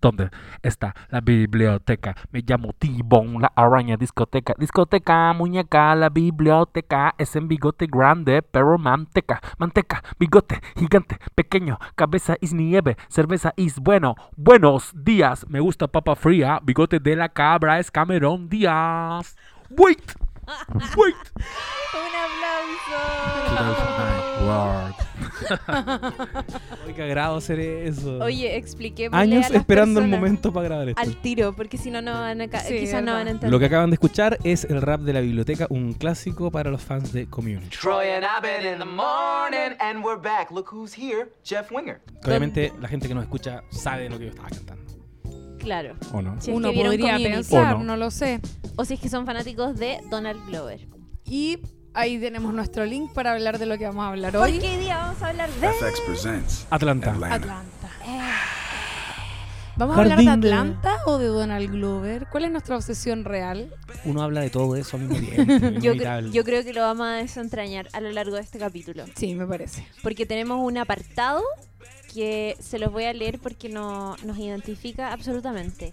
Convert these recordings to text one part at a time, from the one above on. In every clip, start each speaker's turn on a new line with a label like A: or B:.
A: ¿Dónde está la biblioteca? Me llamo T-Bone, la araña discoteca. Discoteca, muñeca, la biblioteca es en bigote grande, pero manteca. Manteca, bigote, gigante, pequeño, cabeza is nieve, cerveza is bueno. Buenos días, me gusta papa fría, bigote de la cabra es Cameron Díaz. Wait, wait.
B: Un aplauso.
A: 2009 Word.
C: Oye, qué agrado hacer eso.
B: Oye, expliquémosle
C: Años
B: a las
C: esperando el
B: personas
C: momento para grabar esto.
B: Al tiro, porque si no, no van a ca-
D: Sí,
B: quizás no
D: verdad.
B: van a entender.
C: Lo que acaban de escuchar es el rap de la biblioteca, un clásico para los fans de Community.
E: Troy and Abed in the morning, and we're back. Look who's here, Jeff Winger.
C: Obviamente la gente que nos escucha sabe de lo que yo estaba cantando.
B: Claro.
C: ¿O no?
B: Si es
D: Uno
B: que vieron
D: podría
B: Community.
D: pensar,
C: ¿O no?
D: no lo sé.
B: O si es que son fanáticos de Donald Glover.
D: Y ahí tenemos nuestro link para hablar de lo que vamos a hablar
B: Hoy
D: hoy.
B: qué día vamos a hablar de
F: FX presents
C: Atlanta.
F: Atlanta.
D: Atlanta. ¿Vamos a hablar
C: Jardín
D: de
C: de-
D: Atlanta o de Donald Glover? ¿Cuál es nuestra obsesión real?
C: Uno habla de todo eso al mismo tiempo.
B: Yo, cre- yo creo que lo vamos a desentrañar a lo largo de este capítulo.
D: Sí, me parece.
B: Porque tenemos un apartado que se los voy a leer porque no, nos identifica absolutamente.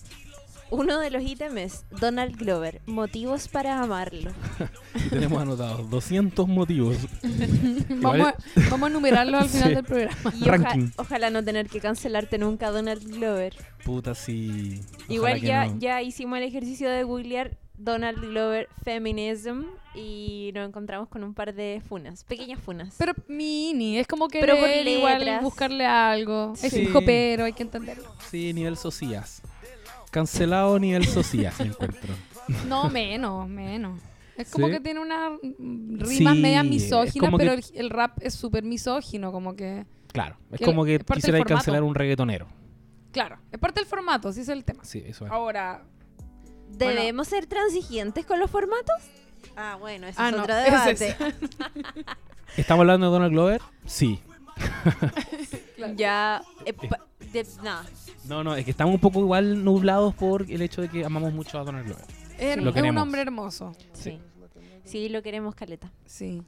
B: Uno de los ítems Donald Glover, motivos para amarlo.
C: Tenemos anotados 200 motivos.
D: Vamos, a- vamos a al final
C: Sí.
D: del programa.
B: Y oja- ojalá no tener que cancelarte nunca Donald Glover.
C: Puta, sí.
B: Igual
C: Ojalá
B: ya,
C: no.
B: ya hicimos el ejercicio de googlear Donald Glover Feminism y nos encontramos con un par de funas, pequeñas funas.
D: Pero mini, es como que
B: Pero por
D: igual buscarle algo. Es
C: Sí.
D: hijo pero, hay que entenderlo.
C: Sí, nivel socias. Cancelado nivel socias, me encuentro.
D: No, menos, menos. Es como
C: ¿Sí?
D: que tiene unas rimas
C: Sí,
D: medias misóginas,
C: que-
D: pero el, el rap es súper misógino, como que...
C: Claro, es
D: Que
C: como que quisiera cancelar un reggaetonero.
D: Claro, es parte del formato, sí es el tema.
C: Sí, eso es.
D: Ahora...
B: ¿Debemos ser transigentes con los formatos? Ah, bueno, ese
D: Ah,
B: es
D: no,
B: otro debate.
D: es-
C: ¿Estamos hablando de Donald Glover? Sí.
B: Ya, eh, de- no.
C: No, no, es que estamos un poco igual nublados por el hecho de que amamos mucho a Donald Glover.
D: Es,
C: Lo
D: es un hombre hermoso.
B: Sí. Sí, lo queremos, Caleta.
D: Sí.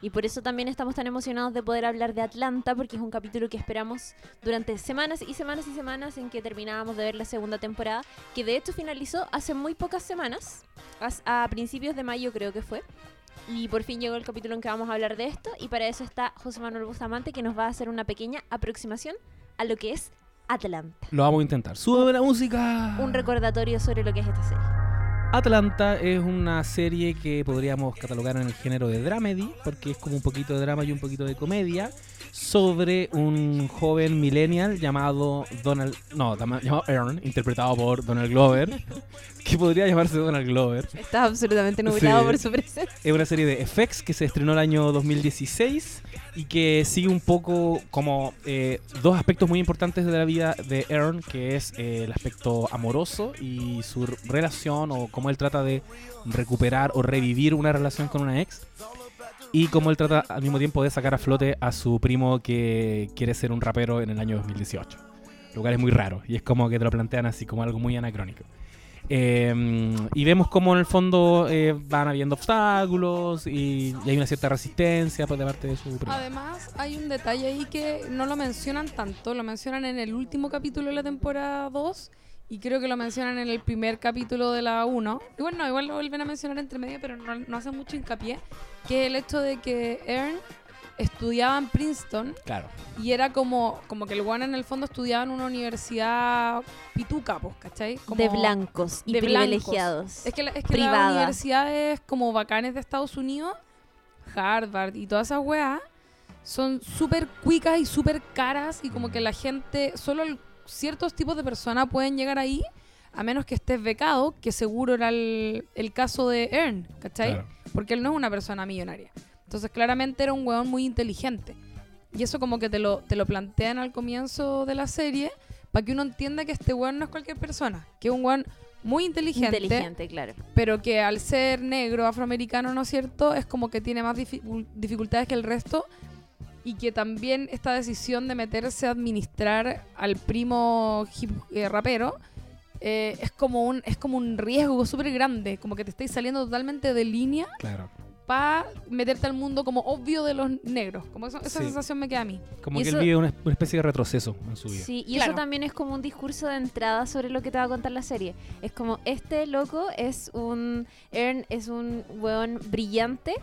B: Y por eso también estamos tan emocionados de poder hablar de Atlanta, porque es un capítulo que esperamos durante semanas y semanas y semanas en que terminábamos de ver la segunda temporada, que de hecho finalizó hace muy pocas semanas, as- a principios de mayo creo que fue. Y por fin llegó el capítulo en que vamos a hablar de esto, y para eso está José Manuel Bustamante, que nos va a hacer una pequeña aproximación a lo que es Atlanta.
C: Lo vamos a intentar. ¡Sube la música!
B: Un recordatorio sobre lo que es esta serie.
C: Atlanta es una serie que podríamos catalogar en el género de dramedy, porque es como un poquito de drama y un poquito de comedia, sobre un joven millennial llamado Donald, no, llamado Aaron, interpretado por Donald Glover, que podría llamarse Donald Glover.
B: Estás absolutamente nublado
C: Sí.
B: por su presencia.
C: Es una serie de FX que se estrenó el año 2016 y que sigue un poco como eh, dos aspectos muy importantes de la vida de Aaron, que es eh, el aspecto amoroso y su relación o cómo él trata de recuperar o revivir una relación con una ex. Y cómo él trata al mismo tiempo de sacar a flote a su primo que quiere ser un rapero en el año 2018. Lo cual es muy raro y es como que te lo plantean así como algo muy anacrónico. Eh, y vemos cómo en el fondo eh, van habiendo obstáculos y, y hay una cierta resistencia por de parte de su primo.
D: Además, hay un detalle ahí que no lo mencionan tanto, lo mencionan en el último capítulo de la temporada 2 y creo que lo mencionan en el primer capítulo de la 1. Igual no, igual lo vuelven a mencionar entre medio, pero no, no hacen mucho hincapié, que es el hecho de que Ern estudiaba en Princeton
C: Claro.
D: y era como, como que el one en el fondo estudiaba en una universidad pituca, pues, ¿cachai? Como
B: de blancos y
D: de blancos.
B: privilegiados.
D: Es que, la, es que las universidades como bacanes de Estados Unidos, Harvard y todas esas weas, son súper cuicas y súper caras y como que la gente, solo el- ciertos tipos de personas pueden llegar ahí a menos que estés becado, que seguro era el, el caso de Ern, ¿cachai?
C: Claro.
D: Porque él no es una persona millonaria. Entonces claramente era un weón muy inteligente. Y eso como que te lo, te lo plantean al comienzo de la serie para que uno entienda que este weón no es cualquier persona, que es un weón muy inteligente,
B: Inteligente, claro.
D: pero que al ser negro, afroamericano, ¿no es cierto? Es como que tiene más dificu- dificultades que el resto y que también esta decisión de meterse a administrar al primo hip, eh, rapero eh, es como un es como un riesgo súper grande, como que te estáis saliendo totalmente de línea
C: Claro.
D: para meterte al mundo como obvio de los negros. Como eso- esa
C: Sí.
D: sensación me queda a mí.
C: Como
B: Y
C: que
B: eso-
C: él vive una, una especie de retroceso en su vida.
B: Sí, y
D: Claro.
B: eso también es como un discurso de entrada sobre lo que te va a contar la serie. Es como, este loco es un... Ern es un weón brillante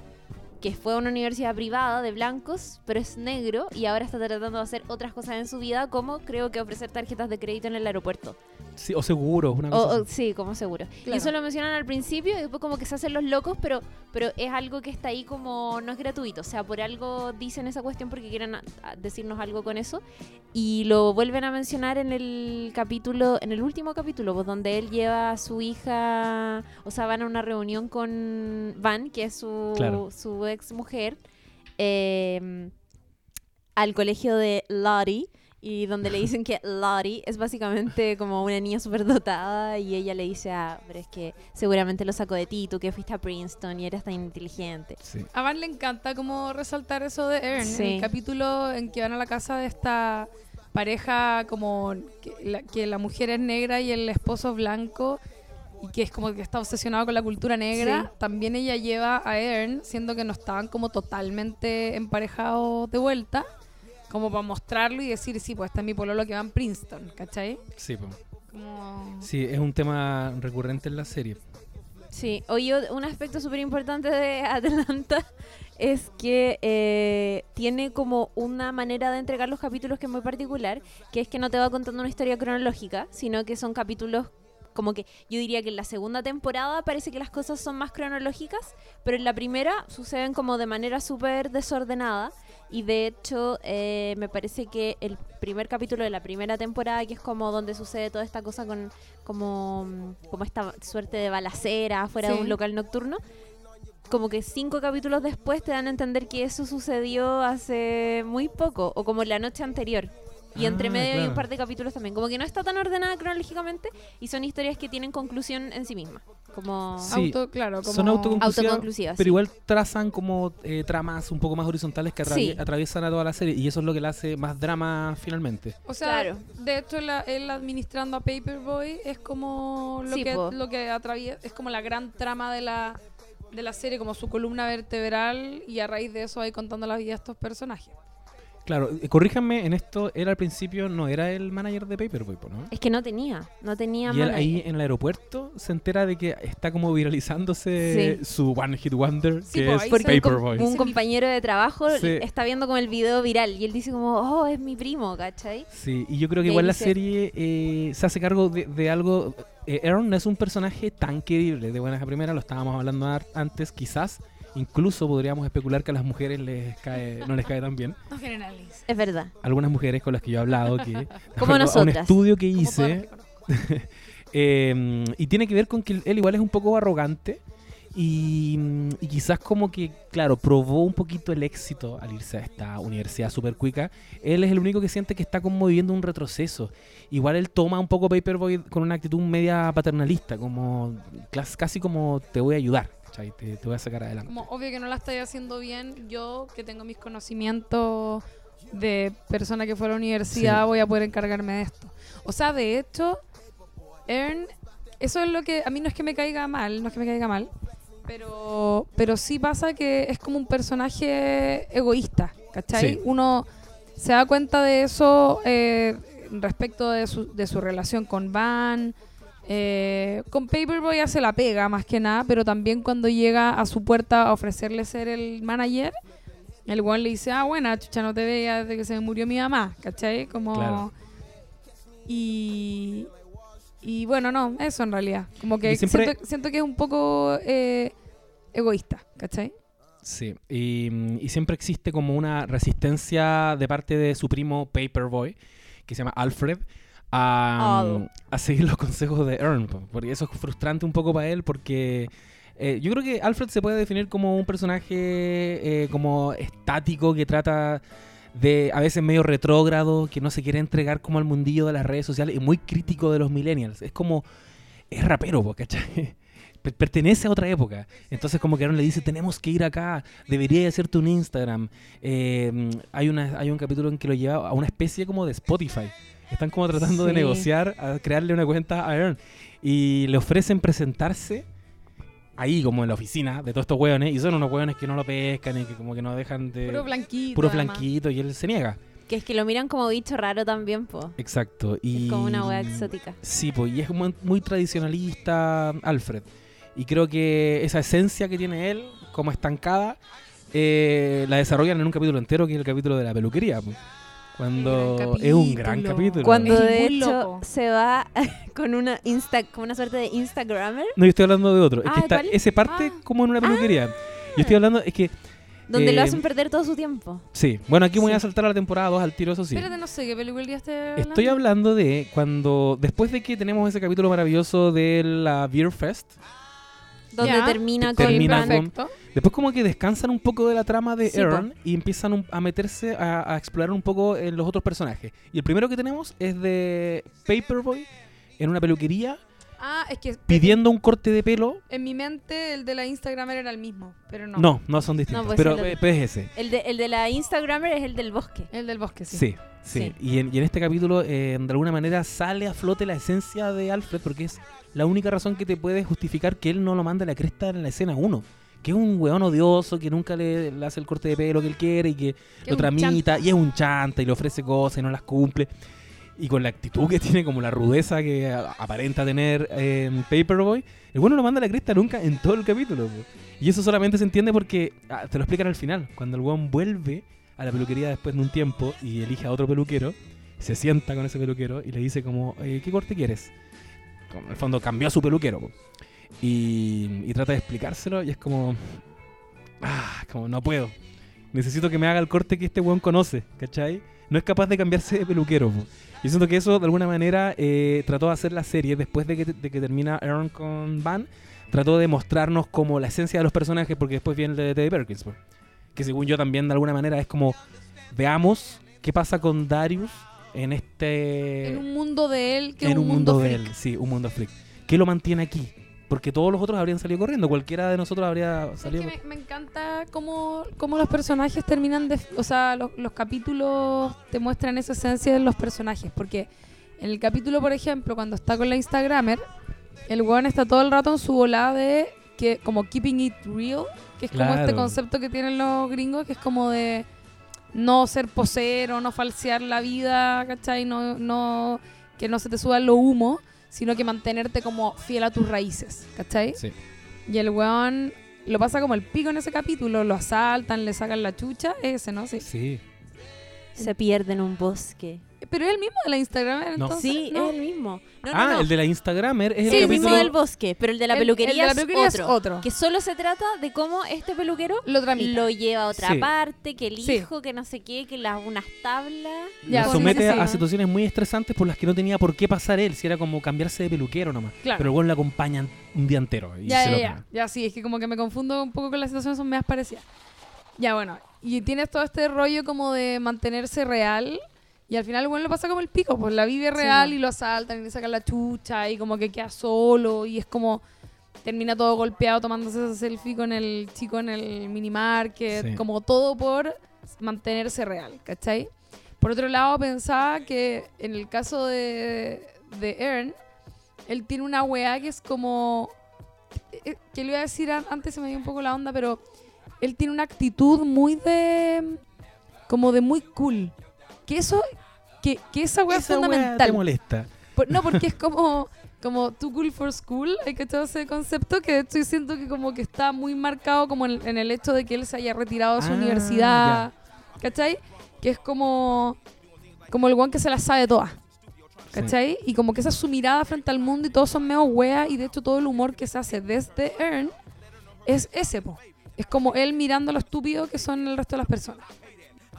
B: que fue a una universidad privada de blancos, pero es negro y ahora está tratando de hacer otras cosas en su vida, como creo que ofrecer tarjetas de crédito en el aeropuerto.
C: Sí, o seguro, una
B: O-
C: cosa
B: o-
C: así.
B: sí, como seguro. Y
D: Claro.
B: eso lo mencionan al principio y después como que se hacen los locos, pero, pero es algo que está ahí como no es gratuito. O sea, por algo dicen esa cuestión porque quieren a- a decirnos algo con eso. Y lo vuelven a mencionar en el capítulo, en el último capítulo, pues, donde él lleva a su hija, o sea, van a una reunión con Van, que es su,
C: Claro.
B: su ex mujer, eh, al colegio de Lottie. Y donde le dicen que Lottie es básicamente como una niña súper dotada y ella le dice, ah, pero es que seguramente lo sacó de ti, tú que fuiste a Princeton y eres tan inteligente.
C: Sí.
D: A Van le encanta como resaltar eso de Ern. En
B: Sí.
D: el capítulo en que van a la casa de esta pareja como que la, que la mujer es negra y el esposo es blanco y que es como que está obsesionado con la cultura negra,
B: Sí.
D: también ella lleva a Ern, siendo que no estaban como totalmente emparejados de vuelta, como para mostrarlo y decir, sí, pues está mi pololo que va en Princeton, ¿cachai?
C: Sí.
D: Como...
C: Sí, es un tema recurrente en la serie.
B: Sí, oye, un aspecto súper importante de Atlanta es que eh, tiene como una manera de entregar los capítulos que es muy particular, que es que no te va contando una historia cronológica, sino que son capítulos como que yo diría que en la segunda temporada parece que las cosas son más cronológicas, pero en la primera suceden como de manera súper desordenada y de hecho eh, me parece que el primer capítulo de la primera temporada, que es como donde sucede toda esta cosa con como, como esta suerte de balacera fuera de un local nocturno, como que cinco capítulos después te dan a entender que eso sucedió hace muy poco o como la noche anterior. Y entre
C: Ah,
B: medio hay un par de capítulos también. Como que no está tan ordenada cronológicamente y son historias que tienen conclusión en sí mismas. Como
C: Sí,
D: Auto, claro, como...
C: Son autoconclusivas,
B: autoconclusivas.
C: pero
B: sí.
C: igual trazan como eh, tramas un poco más horizontales que atravie-
B: Sí.
C: atraviesan a toda la serie y eso es lo que le hace más drama finalmente.
D: O sea,
B: Claro.
D: de hecho, la- él administrando a Paperboy es como lo
B: Sí,
D: que
B: po.
D: lo que atraviesa, es como la gran trama de la de la serie, como su columna vertebral y a raíz de eso va a ir contando la vida de estos personajes.
C: Claro, eh, corríjanme, en esto él al principio no era el manager de Paperboy, ¿no?
B: Es que no tenía, no tenía
C: Y él ahí en el aeropuerto se entera de que está como viralizándose
B: Sí.
C: su One Hit Wonder,
D: Sí,
C: que es
B: un,
C: Paperboy.
B: un compañero de trabajo
C: Sí.
B: está viendo como el video viral y él dice como, oh, es mi primo, ¿cachai?
C: Sí, y yo creo que igual la
B: dice-
C: serie eh, se hace cargo de, de algo. eh, Aaron no es un personaje tan querible de buenas a primeras, lo estábamos hablando antes, quizás. Incluso podríamos especular que a las mujeres les cae, no les cae tan bien.
D: No generaliza.
B: Es verdad.
C: Algunas mujeres con las que yo he hablado, que
B: Como
C: a un
B: nosotras.
C: estudio que hice, eh, y tiene que ver con que él igual es un poco arrogante y, y quizás como que, claro, probó un poquito el éxito al irse a esta universidad super cuica. Él es el único que siente que está como viviendo un retroceso. Igual él toma un poco Paperboy con una actitud media paternalista, como casi como te voy a ayudar, ¿cachai? Te, te voy a sacar adelante.
D: Como obvio que no la estoy haciendo bien, yo que tengo mis conocimientos de persona que fue a la universidad
C: Sí.
D: voy a poder encargarme de esto. O sea, de hecho, Ern, eso es lo que a mí no es que me caiga mal, no es que me caiga mal, pero pero sí pasa que es como un personaje egoísta, ¿cachai?
C: Sí.
D: Uno se da cuenta de eso eh, respecto de su, de su relación con Van. Eh, con Paperboy hace la pega más que nada, pero también cuando llega a su puerta a ofrecerle ser el manager, el guan le dice, ah, buena, chucha, no te veía desde que se me murió mi mamá, ¿cachai? Como...
C: Claro.
D: Y... Y bueno, no, eso en realidad. Como que
C: siempre-
D: siento, siento que es un poco eh, egoísta, ¿cachai?
C: Sí, y, y siempre existe como una resistencia de parte de su primo Paperboy, que se llama Alfred, a,
B: Oh.
C: a seguir los consejos de Earn. po, Porque eso es frustrante un poco para él, porque eh, yo creo que Alfred se puede definir como un personaje eh, como estático que trata de a veces medio retrógrado, que no se quiere entregar como al mundillo de las redes sociales y muy crítico de los millennials. Es como, es rapero, ¿cachai? Per- Pertenece a otra época. Entonces como que Aaron le dice, tenemos que ir acá, debería hacerte un Instagram. Eh, hay, una, hay un capítulo en que lo lleva a una especie como de Spotify. Están como tratando de negociar, a crearle una cuenta a Aaron. Y le ofrecen presentarse ahí como en la oficina de todos estos hueones y son unos hueones que no lo pescan y que como que no dejan de...
D: Puro blanquito.
C: puro
D: además.
C: flanquito y él se niega.
B: Que es que lo miran como bicho raro también, po.
C: Exacto. Y...
B: Es como una wea exótica.
C: Sí, pues, y es muy, muy tradicionalista Alfred. Y creo que esa esencia que tiene él, como estancada, eh, la desarrollan en un capítulo entero, que es el capítulo de la peluquería. pues. Cuando es un gran
D: capítulo.
B: Cuando
D: Es
B: de hecho
D: loco.
B: se va con una insta, con una suerte de Instagrammer,
C: No, yo estoy hablando de otro. Es
B: Ah,
C: que está
B: ¿cuál?
C: ese parte
D: Ah.
C: como en una peluquería. Yo estoy hablando, es que,
B: donde lo
C: Eh,
B: hacen perder todo su tiempo.
C: sí. Bueno, aquí voy a saltar a la temporada 2 al tiro, eso sí.
D: Espérate, no sé qué película esté
C: Estoy hablando de cuando, después de que tenemos ese capítulo maravilloso de la Beer Fest,
B: Donde termina,
C: Te-
B: con
C: termina con-
D: Perfecto.
C: Después como que descansan un poco de la trama de
B: Sí, po.
C: Aaron y empiezan un- a meterse a, a explorar un poco en los otros personajes. Y el primero que tenemos es de Paperboy en una peluquería
D: Ah, es que
C: pidiendo un corte de pelo.
D: en mi mente el de la Instagram era el mismo, pero no.
C: No, no, son distintos,
B: No, pues
C: pero,
B: el otro.
C: eh, pero es ese.
B: El de, el de la Instagrammer es el del bosque.
D: El del bosque, sí.
C: Sí, sí.
B: Sí.
C: Y, en, y en este capítulo, eh, de alguna manera, sale a flote la esencia de Alfred porque es la única razón que te puede justificar que él no lo manda a la cresta en la escena 1. Que es un weón odioso, que nunca le, le hace el corte de pelo que él quiere y que
D: Que
C: lo tramita, y es un chanta y le ofrece cosas y no las cumple. Y con la actitud que tiene, como la rudeza que aparenta tener en Paperboy, el bueno lo manda a la cresta nunca en todo el capítulo. Y eso solamente se entiende porque ah, te lo explican al final. Cuando el weón vuelve a la peluquería después de un tiempo y elige a otro peluquero, se sienta con ese peluquero y le dice como, eh, ¿qué corte quieres? Como, en el fondo cambió a su peluquero. Y, y trata de explicárselo y es como, ah, como no puedo. Necesito que me haga el corte que este weón conoce, ¿cachai? No es capaz de cambiarse de peluquero. po. Yo siento que eso de alguna manera eh, trató de hacer la serie después de que, de que termina Aaron con Van. Trató de mostrarnos como la esencia de los personajes porque después viene el de Teddy Perkins. po. Que según yo también de alguna manera es como veamos qué pasa con Darius en este
D: En un mundo de él que
C: en
D: un, mundo,
C: de
D: freak.
C: él, sí, un mundo freak. ¿Qué lo mantiene aquí? Porque todos los otros habrían salido corriendo, cualquiera de nosotros habría
D: Es
C: salido.
D: que me, me encanta cómo, cómo los personajes terminan de... O sea, los, los capítulos te muestran esa esencia de los personajes. Porque en el capítulo, por ejemplo, cuando está con la Instagramer, el weón está todo el rato en su volada de que como keeping it real, que es como este concepto que tienen los gringos, que es como de no ser posero, no falsear la vida, ¿cachai? No, no, que no se te suban los humos, sino que mantenerte como fiel a tus raíces, ¿cachai?
C: Sí.
D: Y el weón lo pasa como el pico en ese capítulo, lo asaltan, le sacan la chucha, ese, ¿no? Sí.
C: Sí.
B: Se pierde en un bosque.
D: Pero es el mismo de la Instagram,
C: No.
D: entonces.
B: Sí,
D: ¿no?
B: es el mismo. No,
C: ah,
B: no.
C: el de la Instagramer es
B: Sí,
C: el
B: el mismo del bosque, pero el de la
D: El-
B: peluquería,
D: el de la
B: es
D: peluquería es
B: otro.
D: otro.
B: Que solo se trata de cómo este peluquero
D: Lo
B: lo lleva a otra
C: Sí.
B: parte, que el
D: Sí.
B: hijo, que no sé qué, que las unas tablas.
D: Ya,
C: lo
D: sí,
C: somete
D: sí, sí.
C: a situaciones muy estresantes por las que no tenía por qué pasar él, si era como cambiarse de peluquero nomás.
D: Claro.
C: Pero el weón le acompaña un día entero. Y
D: Ya,
C: se
D: ya,
C: lo
D: ya. Ya, sí, es que como que me confundo un poco con las situaciones, son medias parecidas. Ya, bueno. Y tienes todo este rollo como de mantenerse real. Y al final, bueno, lo pasa como el pico. Pues la vive real
B: Sí.
D: y lo asaltan y le sacan la chucha y como que queda solo. Y es como. Termina todo golpeado tomándose ese selfie con el chico en el minimarket.
C: Sí.
D: Como todo por mantenerse real, ¿cachai? Por otro lado, pensaba que en el caso de, de Aaron, él tiene una weá que es como. eh, Que le iba a decir an- antes, se me dio un poco la onda, pero él tiene una actitud muy de. como de muy cool. Que eso. Que, que esa weá es
C: weá te
D: fundamental.
C: molesta.
D: Por- no, porque es como. Como too cool for school, hay que echar ese concepto que yo siento que como que está muy marcado como en, en el hecho de que él se haya retirado de su
C: Ah,
D: universidad, ¿cachai? Que es como como el guan que se la sabe todas, ¿cachai? Y como que esa es su mirada frente al mundo y todos son medio weas y de hecho todo el humor que se hace desde Earn es ese, po. Es como él mirando lo estúpido que son el resto de las personas,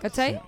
D: ¿cachai?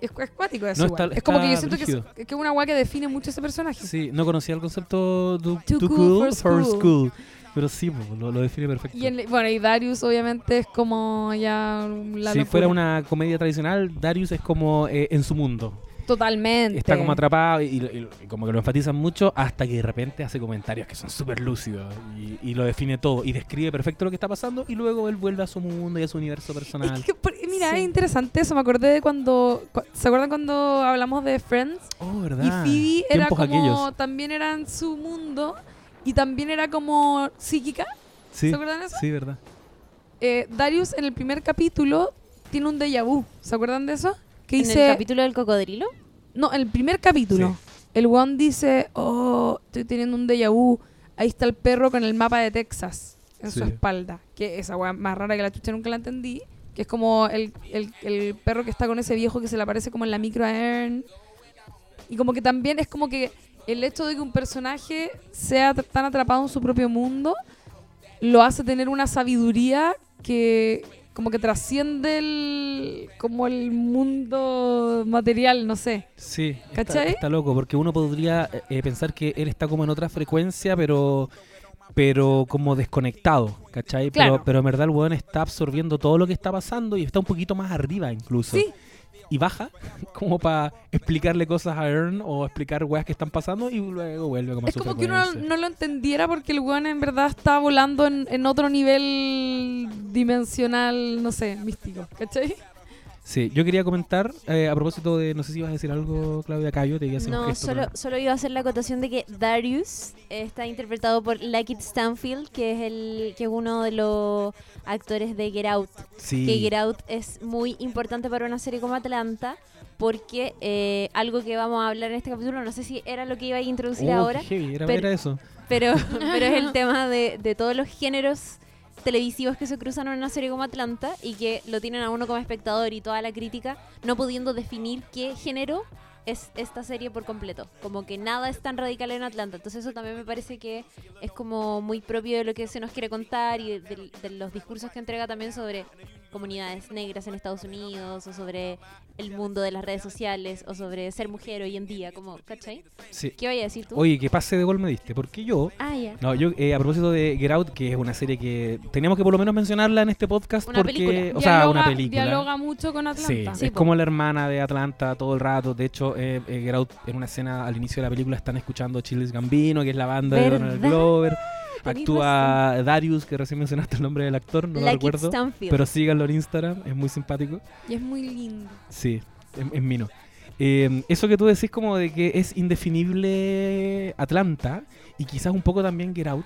D: Es, es cuático eso,
C: No, está-
D: Es como que yo siento que es, que una wea que define mucho ese personaje.
C: Sí, no conocía el concepto too,
D: Too
C: too
D: cool
C: cool,
D: for school.
C: school. Pero sí, lo, lo define perfecto.
D: Y en- bueno, y Darius obviamente es como ya la
C: si
D: locura.
C: fuera una comedia tradicional, Darius es como eh, en su mundo.
D: Totalmente.
C: Está como atrapado y, y- y como que lo enfatizan mucho hasta que de repente hace comentarios que son súper lúcidos y, y lo define todo y describe perfecto lo que está pasando y luego él vuelve a su mundo y a su universo personal.
D: Es que, mira,
B: Sí.
D: es interesante eso. Me acordé de cuando. cu- ¿Se acuerdan cuando hablamos de Friends?
C: Oh,
D: Y
C: ¿verdad?
D: Phoebe era como.
C: aquellos.
D: También era en su mundo. Y también era como psíquica.
C: Sí,
D: ¿Se acuerdan de eso?
C: sí, verdad.
D: Eh, Darius en el primer capítulo tiene un déjà vu. ¿Se acuerdan de eso? Que
B: ¿En
D: dice...
B: el capítulo del cocodrilo?
D: No, en el primer capítulo. El one dice, oh, estoy teniendo un déjà vu. Ahí está el perro con el mapa de Texas en su espalda. Que esa weá más rara que la chucha nunca la entendí. Que es como el, el- el perro que está con ese viejo que se le aparece como en la micro a Ern. Y como que también es como que el hecho de que un personaje sea tan atrapado en su propio mundo lo hace tener una sabiduría que como que trasciende el como el mundo material, no sé.
C: Sí, está, loco, porque uno podría eh, pensar que él está como en otra frecuencia, pero pero como desconectado, ¿cachai?
D: Claro.
C: Pero, pero en verdad el weón está absorbiendo todo lo que está pasando y está un poquito más arriba incluso.
D: Sí,
C: Y baja como para explicarle cosas a Ern o explicar weas que están pasando y luego vuelve como
D: es como que uno no lo entendiera porque el weón en verdad está volando en, en otro nivel dimensional, no sé, místico, ¿cachai?
C: Sí, yo quería comentar eh, a propósito de, no sé si ibas a decir algo, Claudia Cayo, te iba a hacer un
B: No,
C: gesto,
B: solo,
C: pero-
B: solo iba a hacer la acotación de que Darius está interpretado por Lakeith Stanfield, que es el que es uno de los actores de Get Out.
C: Sí.
B: Que Get Out es muy importante para una serie como Atlanta, porque eh, algo que vamos a hablar en este capítulo, no sé si era lo que iba a introducir
C: Oh,
B: ahora,
C: heavy, era,
B: pero-
C: era eso.
B: pero, pero es el tema de, de todos los géneros televisivos que se cruzan en una serie como Atlanta y que lo tienen a uno como espectador y toda la crítica no pudiendo definir qué género es esta serie por completo. Como que nada es tan radical en Atlanta. Entonces eso también me parece que es como muy propio de lo que se nos quiere contar y de, de- los discursos que entrega también sobre comunidades negras en Estados Unidos o sobre el mundo de las redes sociales o sobre ser mujer hoy en día. Como, ¿cachai?
C: Sí.
B: ¿Qué vaya a decir tú?
C: Oye, qué pase de gol me diste, porque yo
B: ah, ya.
C: No, yo eh, a propósito de Get Out, que es una serie que teníamos que por lo menos mencionarla en este podcast
B: Una
C: porque,
B: película.
C: o sea,
D: Dialoga-
C: una película.
D: Dialoga mucho con Atlanta.
B: Sí,
C: es
B: po.
C: como la hermana de Atlanta todo el rato. De hecho, eh, eh, Get Out, en una escena al inicio de la película están escuchando Chiles Gambino, que es la banda de Donald. Glover. Actúa Darius, que recién mencionaste el nombre del actor, no lo recuerdo. Pero síganlo en Instagram, es muy simpático.
D: Y es muy lindo.
C: Sí, es, es Mino. Eh, eso que tú decís como de que es indefinible Atlanta y quizás un poco también Get Out.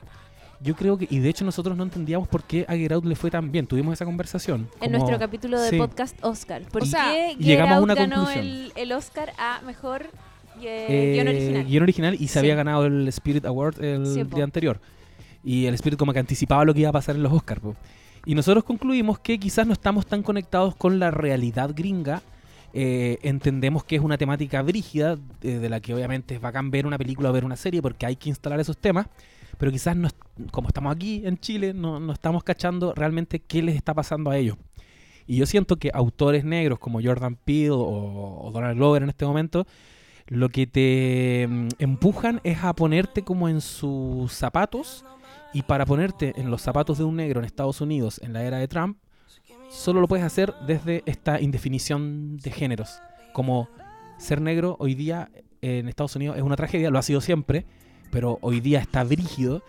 C: Yo creo que, y de hecho nosotros no entendíamos por qué a Get Out le fue tan bien. Tuvimos esa conversación.
B: en nuestro capítulo de
C: sí.
B: podcast Oscar. ¿Por
D: O sea,
B: qué Get
C: llegamos a
B: Out
C: una
B: ganó
C: conclusión.
B: el, el Oscar a mejor eh,
C: Eh,
B: guion original?
C: guion original y se
B: Sí.
C: había ganado el Spirit Award el
B: Sí,
C: día anterior. Y el Spirit como que anticipaba lo que iba a pasar en los Oscars. Y nosotros concluimos que quizás no estamos tan conectados con la realidad gringa. Eh, entendemos que es una temática brígida, eh, de la que obviamente es bacán ver una película o ver una serie porque hay que instalar esos temas. Pero quizás, no, como estamos aquí en Chile, no, no estamos cachando realmente qué les está pasando a ellos. Y yo siento que autores negros como Jordan Peele o, o Donald Glover en este momento, lo que te mm, empujan es a ponerte como en sus zapatos. Y para ponerte en los zapatos de un negro en Estados Unidos en la era de Trump, solo lo puedes hacer desde esta indefinición de géneros. Como ser negro hoy día en Estados Unidos es una tragedia, lo ha sido siempre, pero hoy día está brígido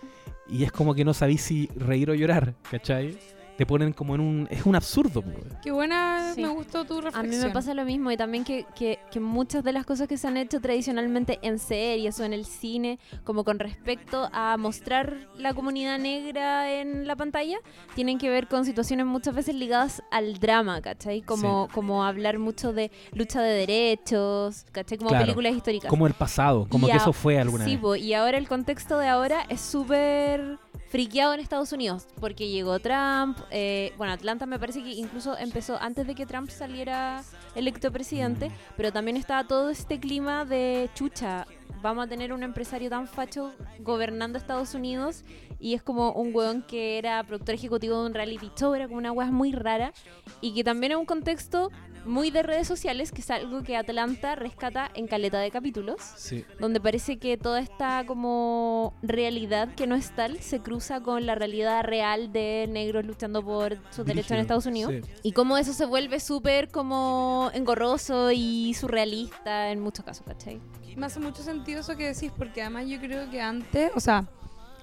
C: y es como que no sabéis si reír o llorar, ¿cachai? Te ponen como en un... Es un absurdo.
D: Qué buena,
B: Sí.
D: me gustó tu
B: A
D: reflexión.
B: mí me pasa lo mismo y también que, que, que muchas de las cosas que se han hecho tradicionalmente en series o en el cine, como con respecto a mostrar la comunidad negra en la pantalla, tienen que ver con situaciones muchas veces ligadas al drama, ¿cachai? Como, como hablar mucho de lucha de derechos, ¿cachai? Como
C: Claro.
B: películas históricas.
C: Como el pasado, como
B: Y
C: que
B: a-
C: eso fue alguna
B: Sí,
C: vez.
B: po, y ahora el contexto de ahora es súper friqueado en Estados Unidos, porque llegó Trump, eh, bueno, Atlanta me parece que incluso empezó antes de que Trump saliera electo presidente, pero también estaba todo este clima de chucha, vamos a tener un empresario tan facho gobernando Estados Unidos y es como un weón que era productor ejecutivo de un reality show, era como una weá muy rara y que también es un contexto muy de redes sociales, que es algo que Atlanta rescata en caleta de capítulos
C: Sí.
B: donde parece que toda esta como realidad que no es tal se cruza con la realidad real de negros luchando por sus derechos en Estados Unidos
C: sí.
B: y cómo eso se vuelve súper como engorroso y surrealista en muchos casos, ¿cachai?
D: Me hace mucho sentido eso que decís, porque además yo creo que antes, o sea,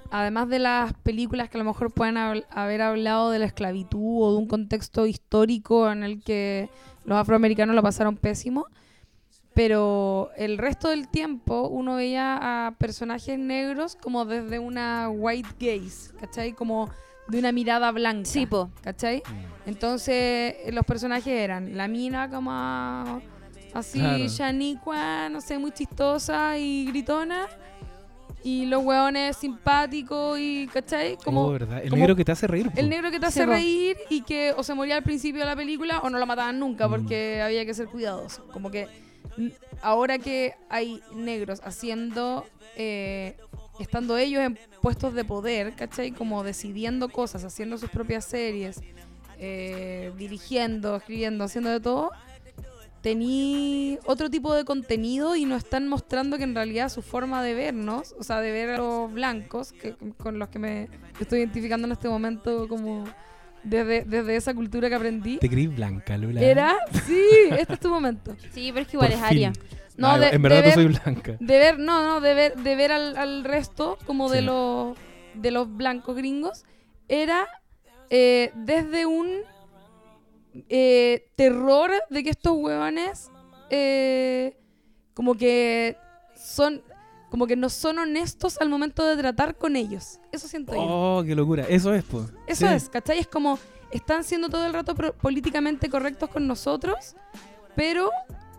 D: además de las películas que a lo mejor pueden habl- haber hablado de la esclavitud o de un contexto histórico en el que los afroamericanos lo pasaron pésimo, pero el resto del tiempo uno veía a personajes negros como desde una white gaze, ¿cachai? Como de una mirada blanca.
B: Sí, po.
D: ¿Cachai?
C: Mm.
D: Entonces, los personajes eran la mina como así,
C: Claro.
D: No sé, muy chistosa y gritona. Y los hueones simpáticos y, ¿cachai? Como
C: Oh, ¿verdad? El
D: como
C: negro que te hace reír. po.
D: el negro que te hace
B: Sí,
D: reír y que o se moría al principio de la película o no lo mataban nunca
C: Mm.
D: porque había que ser cuidadoso. Como que ahora que hay negros haciendo, eh, estando ellos en puestos de poder, ¿cachai? Como decidiendo cosas, haciendo sus propias series, eh, dirigiendo, escribiendo, haciendo de todo, tení otro tipo de contenido y nos están mostrando que en realidad su forma de vernos, o sea, de ver a los blancos, que, con los que me estoy identificando en este momento como desde, desde esa cultura que aprendí,
C: Te creí blanca, Lula.
D: era, sí, este es tu momento.
B: Sí, pero es que igual
C: Por
B: es Aria.
D: No,
C: Ah,
D: de-
C: en verdad
D: de
C: no
D: ver-
C: soy blanca.
D: De ver, no, no, de ver, de ver al, al resto como de los de los blancos gringos, era eh, desde un eh, terror de que estos huevones eh, como que son como que no son honestos al momento de tratar con ellos. Eso siento yo.
C: Oh, qué locura. Eso es, pues.
D: Eso es, ¿cachai? Es como están siendo todo el rato políticamente correctos con nosotros, pero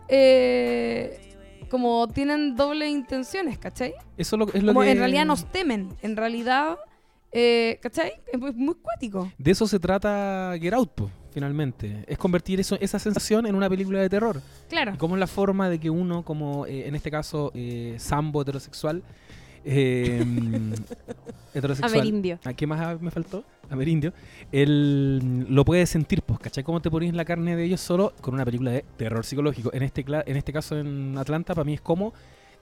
D: eh, como tienen doble intenciones, ¿cachai?
C: Eso lo- es lo
D: Como
C: que...
D: en realidad nos temen, en realidad, eh, ¿cachai? Es muy, muy cuático.
C: De eso se trata Get Out, po, finalmente. Es convertir eso, esa sensación en una película de terror.
D: Claro.
C: Y cómo es la forma de que uno, como eh, en este caso, eh, sambo heterosexual, eh, heterosexual.
B: Amerindio.
C: ¿A qué más me faltó? Amerindio. Él lo puede sentir, pues, ¿cachai? Cómo te pones en la carne de ellos solo con una película de terror psicológico. En este, en este caso, en Atlanta, para mí es como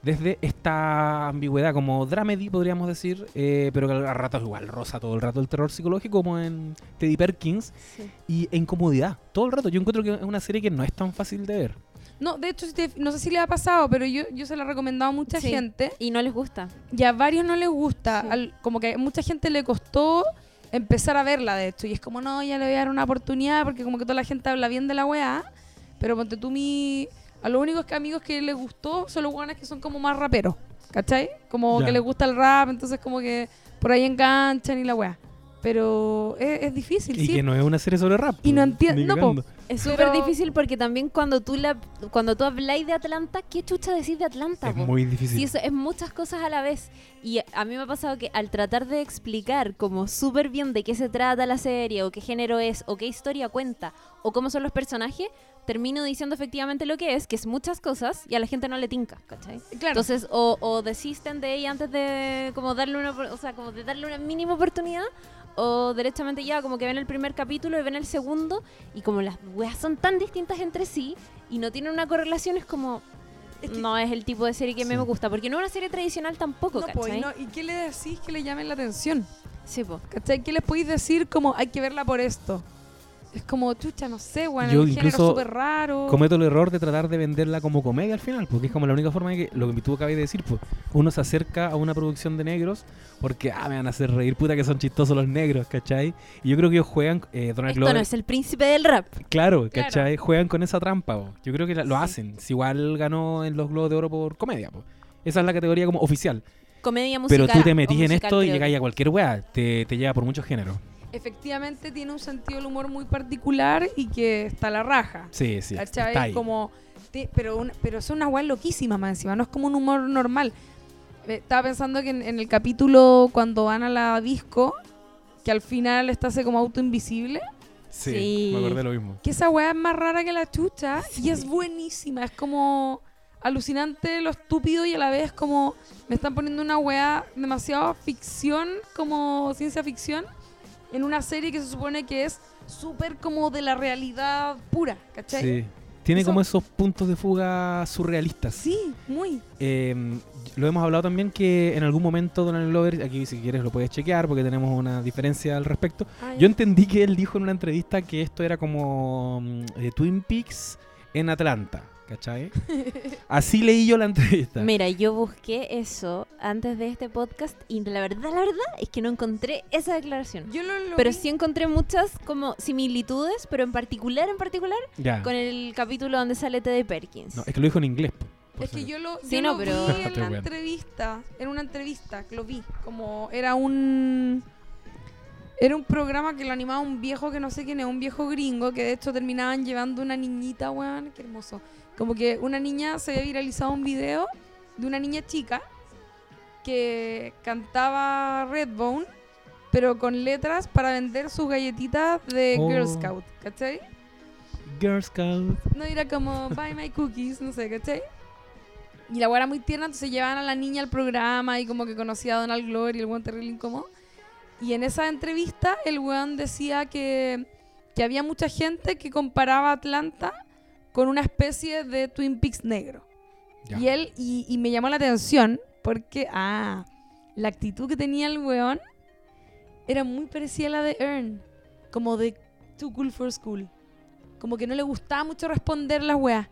C: desde esta ambigüedad, como dramedy, podríamos decir, eh, pero que a ratos igual rosa todo el rato el terror psicológico, como en Teddy Perkins,
B: Sí.
C: y e incomodidad, todo el rato. Yo encuentro que es una serie que no es tan fácil de ver.
D: No, de hecho, no sé si le ha pasado, pero yo, yo se la he recomendado a mucha
B: Sí.
D: gente
B: Y no les gusta.
D: y a varios no les gusta.
B: Sí.
D: al- como que a mucha gente le costó empezar a verla, de hecho. Y es como, no, ya le voy a dar una oportunidad porque como que toda la gente habla bien de la weá. Pero ponte tú mi... A los únicos que amigos que les gustó son los weones que son como más raperos. ¿Cachai? Como
C: Ya.
D: que les gusta el rap, entonces como que por ahí enganchan y la weá. Pero es, es difícil,
C: Y
D: sí.
C: que no es una serie sobre rap.
D: Y no
C: pues,
D: entien-
C: ni
D: no.
B: Es súper
D: Pero-
B: difícil porque también cuando tú la cuando tú habláis de Atlanta, ¿qué chucha decís de Atlanta?
C: Es
B: po?
C: muy difícil.
B: Sí, eso es muchas cosas a la vez. Y a mí me ha pasado que al tratar de explicar como súper bien de qué se trata la serie, o qué género es, o qué historia cuenta, o cómo son los personajes, termino diciendo efectivamente lo que es, que es muchas cosas, y a la gente no le tinca, ¿cachai?
D: Claro.
B: Entonces, o, o desisten de ella antes de como darle una, o sea, como de darle una mínima oportunidad, o derechamente ya como que ven el primer capítulo y ven el segundo, y como las weas son tan distintas entre sí, y no tienen una correlación, es como...
D: Es que-
B: no es el tipo de serie que a mí
C: Sí.
B: me gusta, porque no es una serie tradicional tampoco,
D: No, po,
B: ¿cachai?
D: y, no- ¿y qué le decís que le llamen la atención?
B: Sí, po.
D: ¿Cachai? ¿Qué les podéis decir como hay que verla por esto? Es como, chucha, no sé, bueno,
C: Yo
D: el género
C: incluso
D: súper raro.
C: Cometo el error de tratar de venderla como comedia al final, porque es como la única forma de que, lo que tú acabas de decir, pues, uno se acerca a una producción de negros porque, ah, me van a hacer reír, puta que son chistosos los negros, ¿cachai? Y yo creo que ellos juegan, eh, Donald
B: Esto
C: Glover,
B: no es el príncipe del rap.
C: claro,
D: Claro.
C: ¿cachai? Juegan con esa trampa, po. yo creo que la- lo
D: Sí.
C: hacen, si igual ganó en los Globos de Oro por comedia, po. esa es la categoría como oficial,
B: Comedia musical.
C: pero tú te metís en esto y llegáis a cualquier weá, te, te lleva por muchos géneros.
D: Efectivamente tiene un sentido del humor muy particular y que está a la raja.
C: Sí, sí, está ahí.
D: Como, te- pero, una- pero son unas weas loquísimas más encima, no es como un humor normal. Eh, estaba pensando que en, en el capítulo cuando van a la disco, que al final está hace como auto invisible,
C: Sí,
B: Sí.
C: me acordé lo mismo.
D: que esa wea es más rara que la chucha y es buenísima, es como alucinante lo estúpido y a la vez como me están poniendo una wea demasiado ficción, como ciencia ficción, en una serie que se supone que es súper como de la realidad pura, ¿cachai?
C: Sí. Tiene
D: Eso-
C: como esos puntos de fuga surrealistas.
D: Sí, muy.
C: Eh, lo hemos hablado también que en algún momento Donald Glover, aquí si quieres lo puedes chequear porque tenemos una diferencia al respecto.
D: Ah,
C: Yo entendí que él dijo en una entrevista que esto era como mm, eh, Twin Peaks en Atlanta, ¿cachai? Así leí yo la entrevista.
B: Mira, yo busqué eso antes de este podcast y la verdad, la verdad es que no encontré esa declaración.
D: Yo lo, lo
B: Pero
D: vi-
B: sí encontré muchas como similitudes, pero en particular, en particular,
C: ya.
B: con el capítulo donde sale Teddy Perkins.
C: No, es que lo dijo en inglés.
D: Es que yo lo,
B: Sí,
D: yo
B: no,
D: lo
B: pero-
D: vi en una entrevista, en una entrevista, que lo vi, como era un... Era un programa que lo animaba un viejo que no sé quién es, un viejo gringo, que de hecho terminaban llevando una niñita, weón, qué hermoso. Como que una niña se había viralizado un video de una niña chica que cantaba Redbone, pero con letras para vender sus galletitas de
C: Oh.
D: Girl Scout, ¿cachai?
C: Girl Scout.
D: No era como buy my cookies, no sé, ¿cachai? Y la weá era muy tierna, entonces llevaban a la niña al programa y como que conocía a Donald Glover y el weón terrible incómodo. Y en esa entrevista el weón decía que, que había mucha gente que comparaba Atlanta con una especie de Twin Peaks negro.
C: Ya.
D: Y él, y, y me llamó la atención porque, ah, la actitud que tenía el weón era muy parecida a la de Earn, como de Too Cool for School. Como que no le gustaba mucho responder las weas.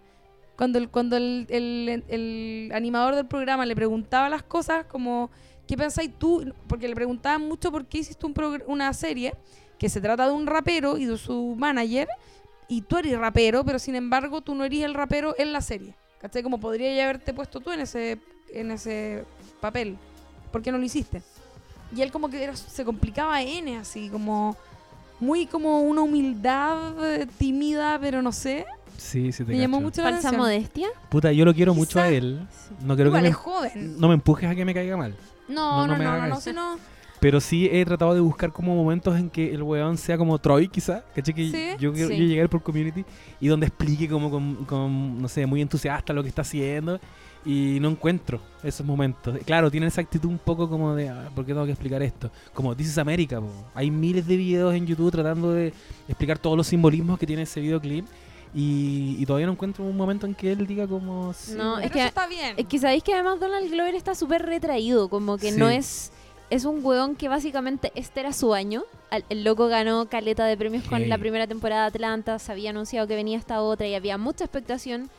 D: Cuando, el, cuando el, el- el animador del programa le preguntaba las cosas, como, ¿qué pensáis tú? Porque le preguntaban mucho por qué hiciste un una serie que se trata de un rapero y de su manager, y tú eres rapero, pero sin embargo tú no eres el rapero en la serie. ¿Cachai? Como podría ya haberte puesto tú en ese, en ese papel. ¿Por qué no lo hiciste? Y él como que era- se complicaba N, así, como muy como una humildad eh, tímida, pero no sé.
C: Sí, sí te
D: Me llamó mucho la
B: Falsa
D: atención.
B: modestia.
C: Puta, yo lo quiero mucho
D: Quizá-
C: a él. No quiero que
D: Igual
C: me,
D: es joven.
C: no me empujes a que me caiga mal.
D: No,
C: no
D: no,
C: me
D: no, no,
C: hagas
D: no, si no.
C: Pero sí he tratado de buscar como momentos en que el weón sea como Troy, quizá. ¿Caché? Que
D: Sí.
C: yo, quiero-
B: Sí.
C: yo llegar por community y donde explique como con, con, no sé, muy entusiasta lo que está haciendo. Y no encuentro esos momentos. Claro, tiene esa actitud un poco como de, "Ah, ¿por qué tengo que explicar esto? Como This is America, po. Hay miles de videos en YouTube tratando de explicar todos los simbolismos que tiene ese videoclip. Y, y todavía no encuentro un momento en que él diga como... sí,
B: No,
C: weón".
B: es que-
D: eso está bien.
B: Es que sabéis que además Donald Glover está súper retraído, como que no
C: Sí.
B: es... Es un weón que básicamente este era su año. El loco ganó caleta de premios con la primera temporada de Atlanta. Se había anunciado que venía esta otra y había mucha expectación.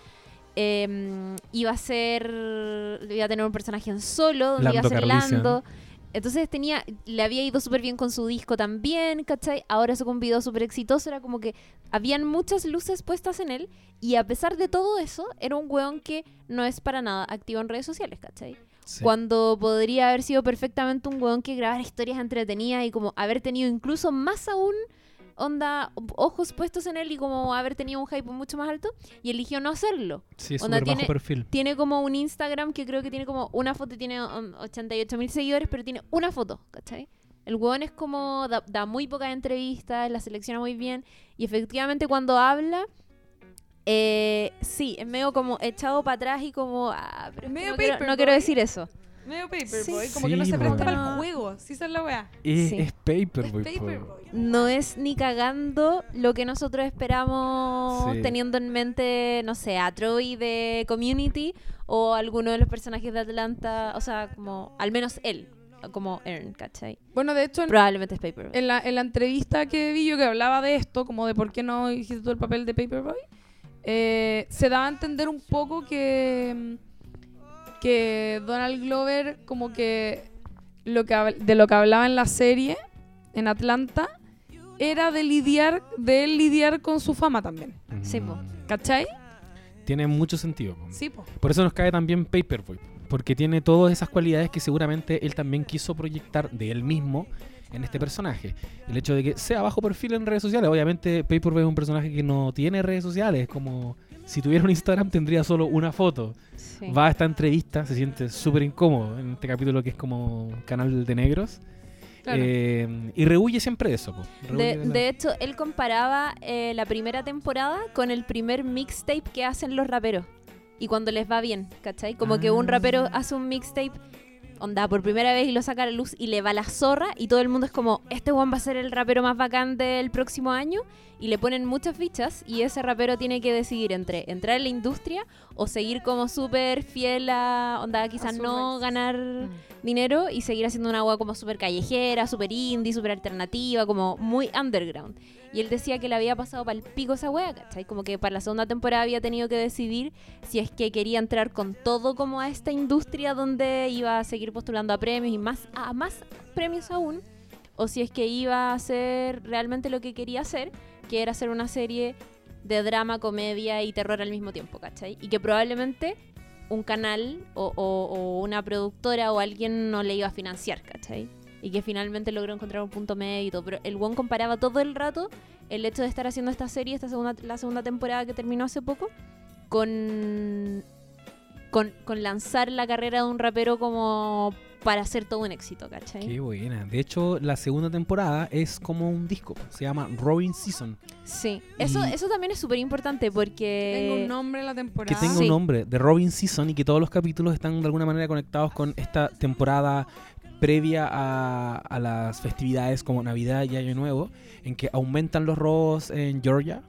B: Eh, iba a ser. Iba a tener un personaje en solo, donde iba a ser
C: Calrissian.
B: Lando. Entonces tenía, le había ido súper bien con su disco también, ¿cachai? Ahora sacó un video súper exitoso, era como que habían muchas luces puestas en él y a pesar de todo eso, era un weón que no es para nada activo en redes sociales, ¿cachai?
C: Sí.
B: Cuando podría haber sido perfectamente un weón que grabara historias entretenidas y como haber tenido incluso más aún onda ojos puestos en él y como haber tenido un hype mucho más alto y eligió no hacerlo.
C: Sí,
B: onda,
C: bajo
B: tiene-
C: perfil.
B: Tiene como un Instagram que creo que tiene como una foto tiene um, 88 mil seguidores, pero tiene una foto, ¿cachai? El weón es como, da, da muy pocas entrevistas, la selecciona muy bien y efectivamente cuando habla, eh, sí, es medio como echado para atrás y como, ah, pero
D: Medio
B: no, quiero, no
D: paperboy.
B: quiero decir eso.
D: Medio paperboy,
B: Sí.
D: como que no
C: Sí,
D: se presta para el juego. Sí, esa es la weá.
C: Es,
B: Sí.
C: es Paperboy.
D: Paperboy.
B: No es ni cagando lo que nosotros esperamos
C: Sí.
B: teniendo en mente, no sé, a Troy de Community o alguno de los personajes de Atlanta, o sea, como, al menos él, como Ern, ¿cachai?
D: Bueno, de hecho, en,
B: Probablemente es Paper.
D: en la, en la entrevista que vi yo que hablaba de esto, como de por qué no hiciste tú el papel de Paperboy, eh, se daba a entender un poco que, que Donald Glover, como que, lo que de lo que hablaba en la serie, en Atlanta, era de lidiar, de él lidiar con su fama también.
B: Sí, po.
D: ¿Cachai?
C: Tiene mucho sentido. po.
D: Sí, po.
C: Por eso nos cae también Paperboy. Porque tiene todas esas cualidades que seguramente él también quiso proyectar de él mismo en este personaje. El hecho de que sea bajo perfil en redes sociales. Obviamente Paperboy es un personaje que no tiene redes sociales. Es como si tuviera un Instagram tendría solo una foto.
B: Sí.
C: Va a esta entrevista, se siente súper incómodo en este capítulo que es como canal de negros.
D: Claro.
C: Eh, y rehuye siempre de eso.
B: De,
C: la-
B: de hecho, él comparaba eh, la primera temporada con el primer mixtape que hacen los raperos. Y cuando les va bien, ¿cachai? Como que un
C: Ah.
B: rapero hace un mixtape, onda, por primera vez y lo saca a la luz y le va la zorra y todo el mundo es como, este one va a ser el rapero más bacán del próximo año y le ponen muchas fichas y ese rapero tiene que decidir entre entrar en la industria o seguir como súper fiel a, onda, quizás no ganar
D: Mm.
B: dinero y seguir haciendo una agua como súper callejera, súper indie, súper alternativa, como muy underground. Y él decía que le había pasado para el pico esa wea, ¿cachai? Como que para la segunda temporada había tenido que decidir si es que quería entrar con todo como a esta industria donde iba a seguir postulando a premios y más a más premios aún, o si es que iba a hacer realmente lo que quería hacer, que era hacer una serie de drama, comedia y terror al mismo tiempo, ¿cachai? Y que probablemente un canal o, o- una productora o alguien no le iba a financiar, ¿cachai? Y que finalmente logró encontrar un punto medio y todo. Pero el Won comparaba todo el rato el hecho de estar haciendo esta serie, esta segunda, la segunda temporada que terminó hace poco, con, con, con lanzar la carrera de un rapero como para hacer todo un éxito, ¿cachai?
C: Qué buena. De hecho, la segunda temporada es como un disco. Se llama Robin Season.
B: Sí, eso,
C: Y-
B: eso también es súper importante porque...
D: Tengo un nombre en la
C: Que
D: temporada.
C: tenga
B: Sí.
C: un nombre de Robin Season y que todos los capítulos están de alguna manera conectados con esta temporada previa a, las festividades como Navidad y Año Nuevo, en que aumentan los robos en Georgia.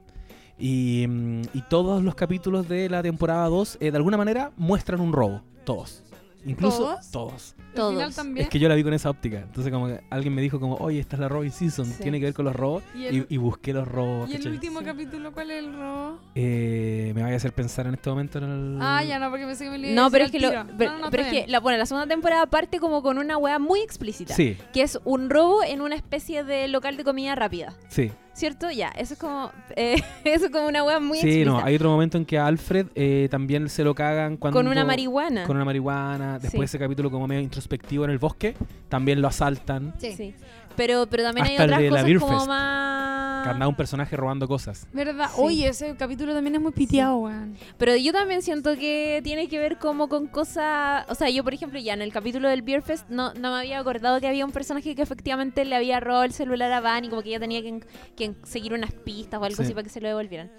C: Y, mm, todos los capítulos de la temporada 2 eh, de alguna manera muestran un robo. Todos. Incluso
D: ¿Todos?
C: todos.
D: Al final
B: Todos.
D: también.
C: Es que yo la vi con esa óptica. Entonces como que alguien me dijo como, oye, esta es la Robin Season,
B: Sí.
C: tiene que ver con los robos.
D: Y
C: Y,
D: el-
C: y busqué los robos.
D: ¿Y el último capítulo cuál es el robo?
C: Eh, me vaya a hacer pensar en este momento en el...
D: Ah, ya no, porque pensé que me lo iba a
B: No,
D: decir
B: pero es que, lo- pero,
D: No, no,
B: pero es que la, bueno, la segunda temporada parte como con una wea muy explícita.
C: Sí,
B: Que es un robo en una especie de local de comida rápida.
C: sí.
B: ¿Cierto? Ya, eso es como, eh, eso es como una wea muy
C: Sí,
B: explícita.
C: no, hay otro momento en que a Alfred eh, también se lo cagan cuando...
B: con una marihuana.
C: Con una marihuana. Después
B: Sí.
C: ese capítulo como medio introspectivo en el bosque, también lo asaltan.
B: Sí. Pero, pero también hay
C: el
B: otras
C: de la
B: cosas
C: Beer
B: como
C: Fest.
B: más...
C: Que andaba un personaje robando cosas.
D: ¿Verdad?
B: Sí.
D: Oye, ese capítulo también es muy piteado, weón.
B: Pero yo también siento que tiene que ver como con cosas... O sea, yo por ejemplo ya en el capítulo del Beer Fest no, no me había acordado que había un personaje que efectivamente le había robado el celular a Van y como que ella tenía que, que seguir unas pistas o algo
C: Sí.
B: así para que se lo devolvieran.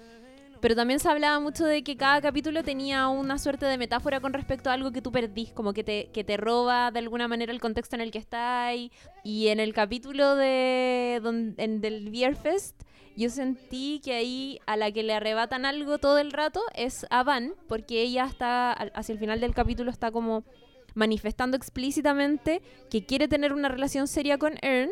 B: Pero también se hablaba mucho de que cada capítulo tenía una suerte de metáfora con respecto a algo que tú perdís, como que te, que te roba de alguna manera el contexto en el que estás. Y en el capítulo de, don- en- del Beer Fest, yo sentí que ahí a la que le arrebatan algo todo el rato es a Van, porque ella está, hacia el final del capítulo, está como manifestando explícitamente que quiere tener una relación seria con Ern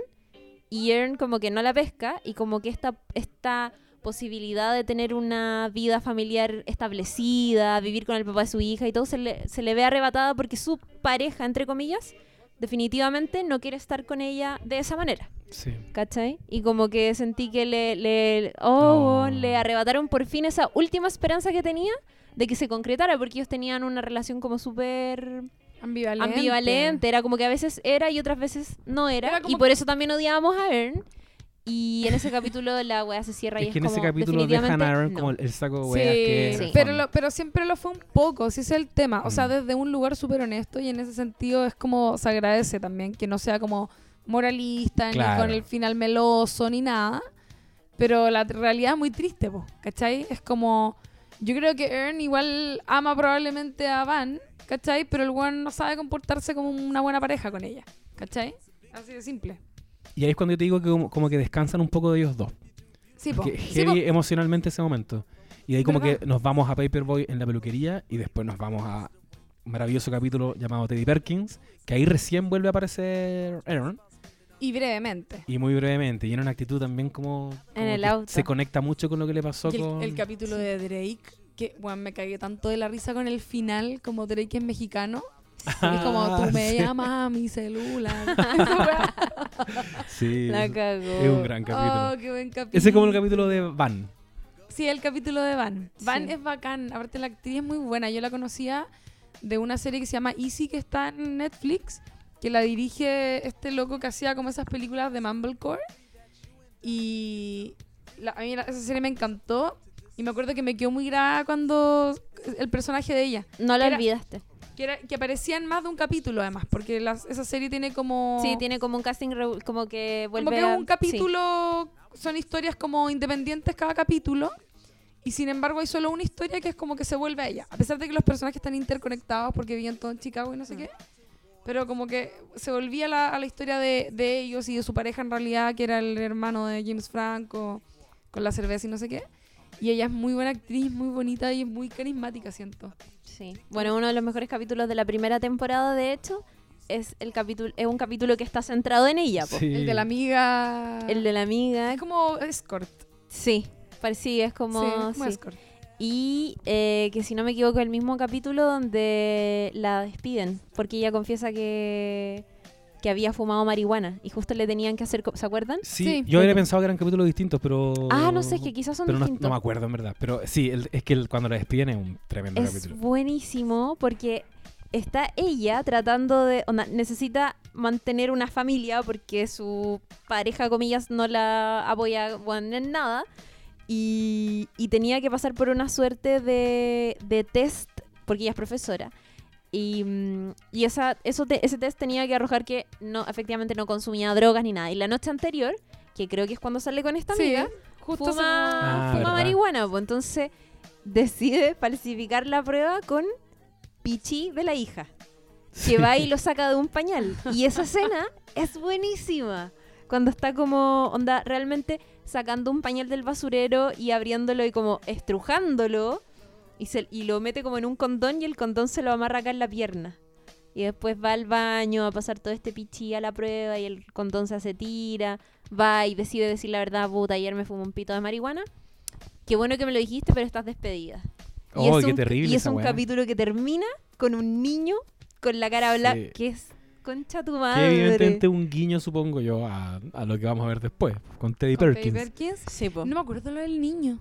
B: y Ern como que no la pesca y como que esta, esta posibilidad de tener una vida familiar establecida, vivir con el papá de su hija y todo se le, se le ve arrebatada porque su pareja, entre comillas, definitivamente no quiere estar con ella de esa manera.
C: Sí.
B: ¿Cachai? Y como que sentí que le, le, oh,
C: Oh.
B: le arrebataron por fin esa última esperanza que tenía de que se concretara, porque ellos tenían una relación como súper
D: Ambivalente.
B: ambivalente. Era como que a veces era y otras veces no era.
D: Era
B: y por eso también odiábamos a Ern. Y en ese capítulo la weá se cierra y
C: Es que en ese
B: como,
C: capítulo dejan a Aaron
B: no.
C: como el, el saco de
D: Sí,
C: weas que es
B: Sí.
D: pero, lo- pero siempre lo fue un poco, si ese es el tema. O sea,
C: Mm.
D: desde un lugar súper honesto y en ese sentido es como se agradece también que no sea como moralista,
C: Claro.
D: ni con el final meloso, ni nada. Pero la realidad es muy triste, po, ¿cachai? Es como... Yo creo que Ern igual ama probablemente a Van, ¿cachai? Pero el weón no sabe comportarse como una buena pareja con ella, ¿cachai? Así de simple.
C: Y ahí es cuando yo te digo que como, como que descansan un poco de ellos dos.
D: Sí, po.
C: Que
D: Sí,
C: heavy
D: po.
C: emocionalmente ese momento. Y de ahí como
D: ¿Verdad?
C: que nos vamos a Paperboy en la peluquería y después nos vamos a un maravilloso capítulo llamado Teddy Perkins, que ahí recién vuelve a aparecer Aaron.
D: Y brevemente.
C: Y muy brevemente, y en una actitud también como,
B: En
C: como
B: el
C: que
B: auto.
C: se conecta mucho con lo que le pasó
D: Y el,
C: con...
D: el capítulo de Drake, que bueno, me cagué tanto de la risa con el final, como Drake es mexicano. Es como
C: Ah,
D: tú me
C: sí.
D: llamas a mi celular.
C: Sí,
B: La
C: es-
B: cagó.
C: es un gran capítulo.
D: oh, qué buen capítulo.
C: Ese es como el capítulo de Van.
D: Sí, el capítulo de Van. Van
B: Sí.
D: es bacán. Aparte, la actriz es muy buena. Yo la conocía de una serie que se llama Easy, que está en Netflix, que la dirige este loco que hacía como esas películas de Mumblecore. Y la- a mí la- esa serie me encantó. Y me acuerdo que me quedó muy grabada cuando el personaje de ella,
B: No
D: Era-
B: olvidaste.
D: Que, era, que aparecía en más de un capítulo además, porque las- esa serie tiene como...
B: Sí, tiene como un casting como que vuelve
D: como que
B: a-
D: un capítulo, son historias como independientes cada capítulo. Y sin embargo hay solo una historia que es como que se vuelve a ella. A pesar de que los personajes están interconectados porque viven todo en Chicago y no sé
B: Mm.
D: qué. Pero como que se volvía la, a la historia de, de ellos y de su pareja en realidad, que era el hermano de James Franco, con la cerveza y no sé qué. Y ella es muy buena actriz, muy bonita y es muy carismática, siento.
B: Sí. Bueno, uno de los mejores capítulos de la primera temporada, de hecho, es el capítulo es un capítulo que está centrado en ella, po.
C: Sí.
D: El de la amiga...
B: El de la amiga.
D: Es como escort.
B: Sí, parecía, es como...
D: sí, como
B: sí.
D: escort.
B: Y eh, que si no me equivoco, el mismo capítulo donde la despiden, porque ella confiesa que, que había fumado marihuana y justo le tenían que hacer... ¿Se acuerdan?
C: Sí,
D: Sí.
C: yo habría pensado que eran capítulos distintos, pero...
B: Ah, no sé, es que quizás son
C: Pero no,
B: distintos.
C: no me acuerdo, en verdad. Pero sí, el- es que el- cuando la despiden es un tremendo
B: es
C: capítulo.
B: buenísimo porque está ella tratando de. Onda, necesita mantener una familia porque su pareja, comillas, no la apoya bueno, en nada. Y, y tenía que pasar por una suerte de, de test, porque ella es profesora. Y, mm, y esa, eso te- ese test tenía que arrojar que no, efectivamente no consumía drogas ni nada. Y la noche anterior, que creo que es cuando sale con esta
D: Sí,
B: amiga,
D: justo
B: fuma,
C: Ah,
B: fuma marihuana, pues entonces decide falsificar la prueba con Pichi de la hija, que va y lo saca de un pañal. Y esa escena es buenísima. Cuando está como, onda, realmente sacando un pañal del basurero y abriéndolo y como estrujándolo y, se, y lo mete como en un condón y el condón se lo amarra acá en la pierna. Y después va al baño a pasar todo este pichi a la prueba y el condón se hace tira. Va y decide decir la verdad, puta, ayer me fumé un pito de marihuana. Qué bueno que me lo dijiste, pero estás despedida. Y
C: Oh,
B: es
C: qué
B: un,
C: terrible
B: Y es
C: esa
B: un
C: weá.
B: capítulo que termina con un niño con la cara blanca,
C: Sí.
B: que es concha tu
C: Que
B: madre.
C: evidentemente un guiño, supongo yo, a, a lo que vamos a ver después, con Teddy
D: Con
C: Perkins.
D: Teddy Perkins.
B: Sí, po.
D: No me acuerdo lo del niño.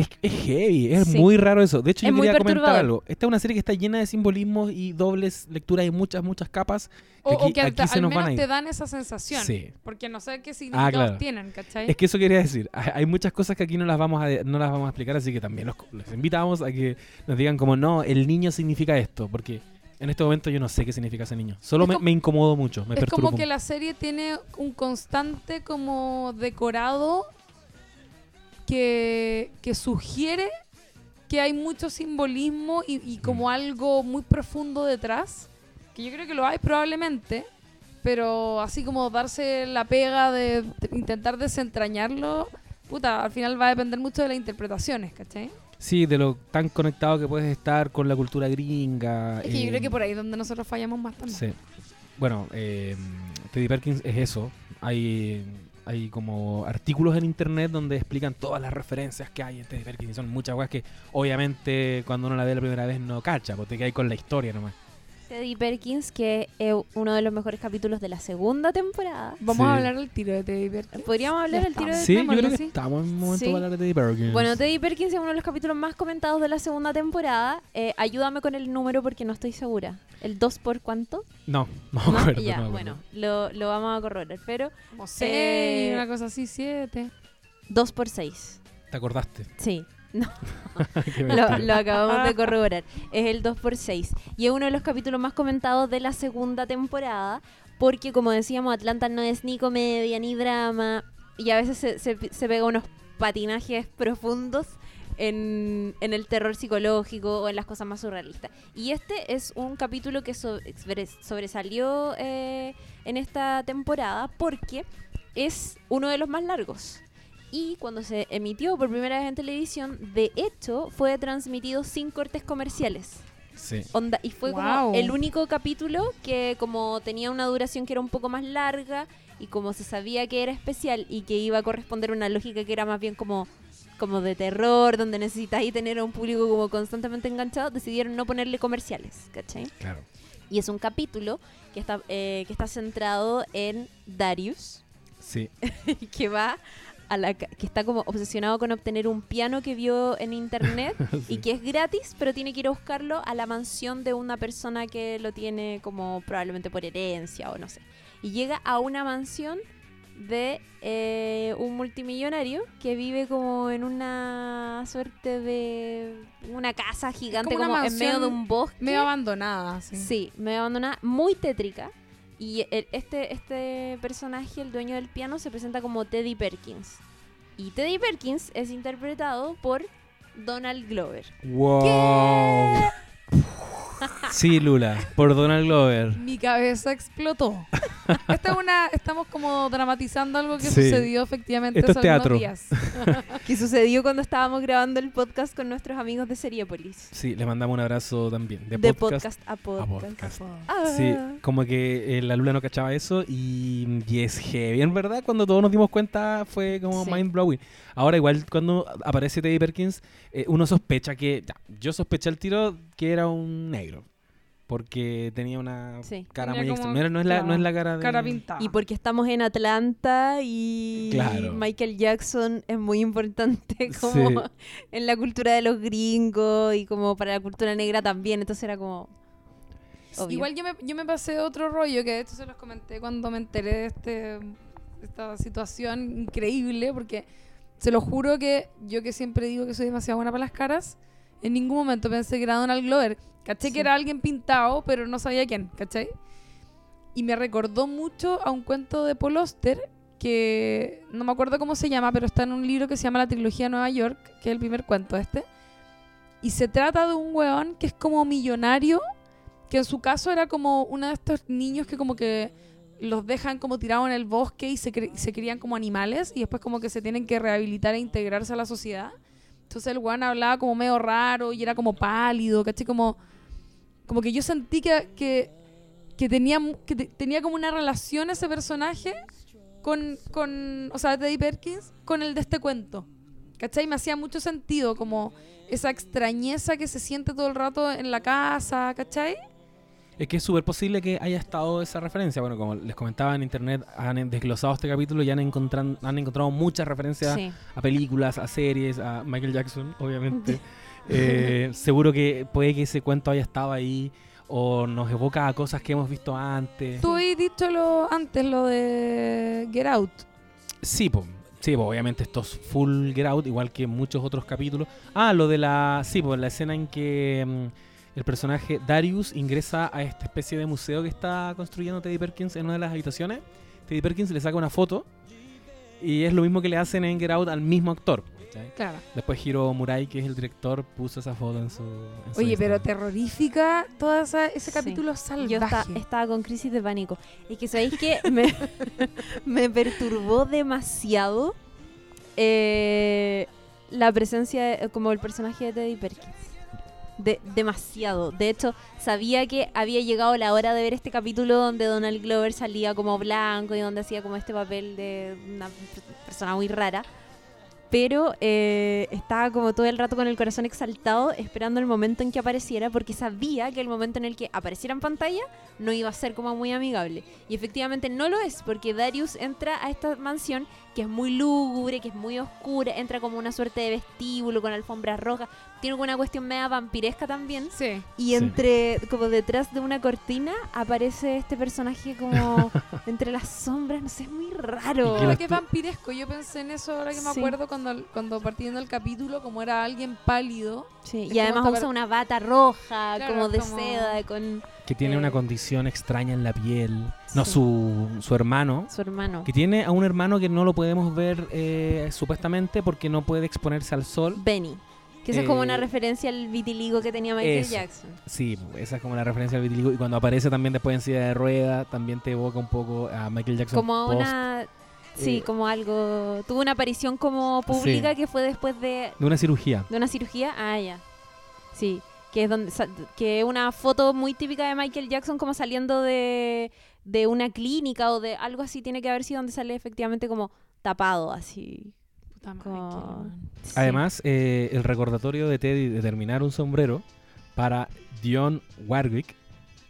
C: Es, es heavy, es
B: Sí.
C: muy raro eso. De hecho,
B: Es
C: yo quería comentar algo. Esta es una serie que está llena de simbolismos y dobles lecturas y muchas, muchas capas.
D: O,
C: que
D: o
C: aquí,
D: que al,
C: aquí se
D: al
C: nos van
D: menos
C: a ir.
D: te dan esa sensación.
C: Sí.
D: Porque no sé qué significados
C: claro.
D: tienen, ¿cachai?
C: Es que eso quería decir. Hay muchas cosas que aquí no las vamos a, no las vamos a explicar, así que también los, los invitamos a que nos digan como, no, el niño significa esto, porque en este momento yo no sé qué significa ese niño. Solo
D: Es
C: me,
D: como-
C: me incomodo mucho, me
D: es
C: perturbo.
D: como que la serie tiene un constante como decorado que, que sugiere que hay mucho simbolismo y, y como algo muy profundo detrás. Que yo creo que lo hay probablemente. Pero así como darse la pega de, de intentar desentrañarlo, puta, al final va a depender mucho de las interpretaciones, ¿cachai?
C: Sí, de lo tan conectado que puedes estar con la cultura gringa.
D: Es que yo
C: eh,
D: creo que por ahí es donde nosotros fallamos más también.
C: Sí. Bueno, eh, Teddy Perkins es eso. Hay, hay como artículos en internet donde explican todas las referencias que hay en Teddy Perkins. Y son muchas cosas que obviamente cuando uno la ve la primera vez no cacha, porque te con la historia nomás.
B: Teddy Perkins, que es uno de los mejores capítulos de la segunda temporada.
D: Vamos
C: Sí.
D: a hablar al tiro de Teddy Perkins.
B: Podríamos hablar del tiro de
D: estamos.
C: Sí, yo creo que
B: sí.
C: estamos en un momento
B: Sí.
C: para hablar de Teddy Perkins.
B: Bueno, Teddy Perkins es uno de los capítulos más comentados de la segunda temporada. Eh, ayúdame con el número porque no estoy segura. ¿El 2 por cuánto?
C: no, no
B: ¿No?
C: acuerdo.
B: ya,
C: no
B: bueno, lo, lo vamos a corroborar. Pero
D: Como seis,
B: Eh,
D: una cosa así, siete.
B: 2 por 6.
C: ¿Te acordaste?
B: Sí,
C: Qué
B: lo, acabamos de corroborar. Es el 2 por 6 Y es uno de los capítulos más comentados de la segunda temporada. Porque, como decíamos, Atlanta no es ni comedia ni drama. Y a veces se, se, se pega unos patinajes profundos en, en el terror psicológico o en las cosas más surrealistas. Y este es un capítulo que so- sobre- sobresalió eh, en esta temporada porque es uno de los más largos. Y cuando se emitió por primera vez en televisión, de hecho, fue transmitido sin cortes comerciales.
C: Sí.
B: Onda, y fue
D: Guau.
B: como el único capítulo que como tenía una duración que era un poco más larga y como se sabía que era especial y que iba a corresponder a una lógica que era más bien como como de terror, donde necesitáis tener a un público como constantemente enganchado, decidieron no ponerle comerciales, ¿cachai?
C: Claro.
B: Y es un capítulo que está, eh, que está centrado en Darius,
C: Sí.
B: que va a la que está como obsesionado con obtener un piano que vio en internet y que es gratis, pero tiene que ir a buscarlo a la mansión de una persona que lo tiene como probablemente por herencia o no sé. Y llega a una mansión de eh, un multimillonario que vive como en una suerte de una casa gigante
D: como
B: en medio de un bosque.
D: Medio abandonada, sí.
B: Sí, me abandona muy tétrica. Y el- este, este personaje, el dueño del piano, se presenta como Teddy Perkins. Y Teddy Perkins es interpretado por Donald Glover.
C: Wow. Sí, Lula, por Donald Glover.
D: Mi cabeza explotó. Esta es una, estamos como dramatizando algo que
C: Sí.
D: sucedió efectivamente
C: Esto es
D: hace algunos
C: teatro.
D: días.
B: Que sucedió cuando estábamos grabando el podcast con nuestros amigos de Seriepolis.
C: Sí, le mandamos un abrazo también. De,
B: De
C: podcast.
B: podcast a podcast.
C: podcast.
B: Ah.
C: Sí, como que eh, la Lula no cachaba eso y, y es heavy. En verdad, cuando todos nos dimos cuenta fue como
B: Sí.
C: mind blowing. Ahora, igual, cuando aparece Teddy Perkins, eh, uno sospecha que. ya, yo sospeché al tiro que era un negro. Porque tenía una
B: Sí.
C: cara
D: Tenía
C: muy extraña. No, es la, no es la cara de.
D: Cara pintada.
B: Y porque estamos en Atlanta y
C: Claro.
B: Michael Jackson es muy importante como
C: Sí.
B: en la cultura de los gringos y como para la cultura negra también. Entonces era como... obvio.
D: Igual yo me, yo me pasé otro rollo, que de hecho se los comenté cuando me enteré de este, esta situación increíble, porque se lo juro que yo que siempre digo que soy demasiado buena para las caras, en ningún momento pensé que era Donald Glover. Caché
B: Sí.
D: que era alguien pintado, pero no sabía quién, ¿cachai? Y me recordó mucho a un cuento de Paul Auster, que no me acuerdo cómo se llama, pero está en un libro que se llama La Trilogía de Nueva York, que es el primer cuento este. Y se trata de un weón que es como millonario, que en su caso era como uno de estos niños que como que los dejan como tirados en el bosque y se, cre- se crían como animales y después como que se tienen que rehabilitar e integrarse a la sociedad. Entonces el weón hablaba como medio raro y era como pálido, ¿cachai? Como, como que yo sentí que, que, que tenía, mu- que te- tenía como una relación ese personaje con, con, o sea, Teddy Perkins, con el de este cuento. ¿Cachai? Me hacía mucho sentido como esa extrañeza que se siente todo el rato en la casa, ¿cachai?
C: Es que es súper posible que haya estado esa referencia. Bueno, como les comentaba en internet, han desglosado este capítulo y han, encontran- han encontrado muchas referencias
B: Sí.
C: a películas, a series, a Michael Jackson, obviamente. Eh, seguro que puede que ese cuento haya estado ahí o nos evoca a cosas que hemos visto antes.
D: Tú habías dicho lo, antes lo de Get Out.
C: Sí, pues. Sí, po, obviamente esto es full Get Out, igual que muchos otros capítulos. Ah, lo de la. Sí, pues la escena en que mm, el personaje Darius ingresa a esta especie de museo que está construyendo Teddy Perkins en una de las habitaciones. Teddy Perkins le saca una foto y es lo mismo que le hacen en Get Out al mismo actor. ¿Cachai?
D: Claro.
C: Después Hiro Murai, que es el director, puso esa foto en su. en su
D: Oye, pero
C: Instagram.
D: terrorífica todo esa- ese
B: Sí.
D: capítulo salvaje.
B: Yo esta- estaba con crisis de pánico. Es que, ¿sabéis que me, me perturbó demasiado eh, la presencia, de- como el personaje de Teddy Perkins? De, demasiado. De hecho, sabía que había llegado la hora de ver este capítulo donde Donald Glover salía como blanco y donde hacía como este papel de una persona muy rara. Pero eh, estaba como todo el rato con el corazón exaltado esperando el momento en que apareciera porque sabía que el momento en el que apareciera en pantalla no iba a ser como muy amigable. Y efectivamente no lo es porque Darius entra a esta mansión que es muy lúgubre, que es muy oscura, entra como una suerte de vestíbulo con alfombras rojas, tiene como una cuestión media vampiresca también.
D: Sí.
B: Y
C: Sí.
B: entre, como detrás de una cortina, aparece este personaje como entre las sombras, no sé, es muy raro.
C: las
D: que
C: tu-
D: vampiresco, yo pensé en eso ahora que me
B: Sí.
D: acuerdo cuando, cuando partiendo el capítulo, como era alguien pálido.
B: Sí,
D: Es
B: y además usa una bata roja,
D: Claro,
B: como de
D: como-
B: seda, con
C: Que tiene
B: eh,
C: una condición extraña en la piel. No,
B: sí.
C: su, su hermano.
B: su hermano.
C: Que tiene a un hermano que no lo podemos ver eh, supuestamente porque no puede exponerse al sol.
B: Benny. Que esa es como una
C: Eh,
B: referencia al vitiligo que tenía Michael
C: eso.
B: Jackson.
C: Sí, esa es como la referencia al vitiligo. Y cuando aparece también después en silla de rueda, también te evoca un poco a Michael Jackson.
B: Como
C: post-
B: una... Sí,
C: eh,
B: como algo... Tuvo una aparición como pública que fue después de,
C: De una cirugía.
B: de una cirugía. Ah, ya. Sí, que es donde que es una foto muy típica de Michael Jackson como saliendo de, de una clínica o de algo así tiene que haber sido donde sale efectivamente como tapado así.
D: Puta madre,
B: Como... Sí.
C: Además, eh, el recordatorio de Teddy de terminar un sombrero para Dion Warwick.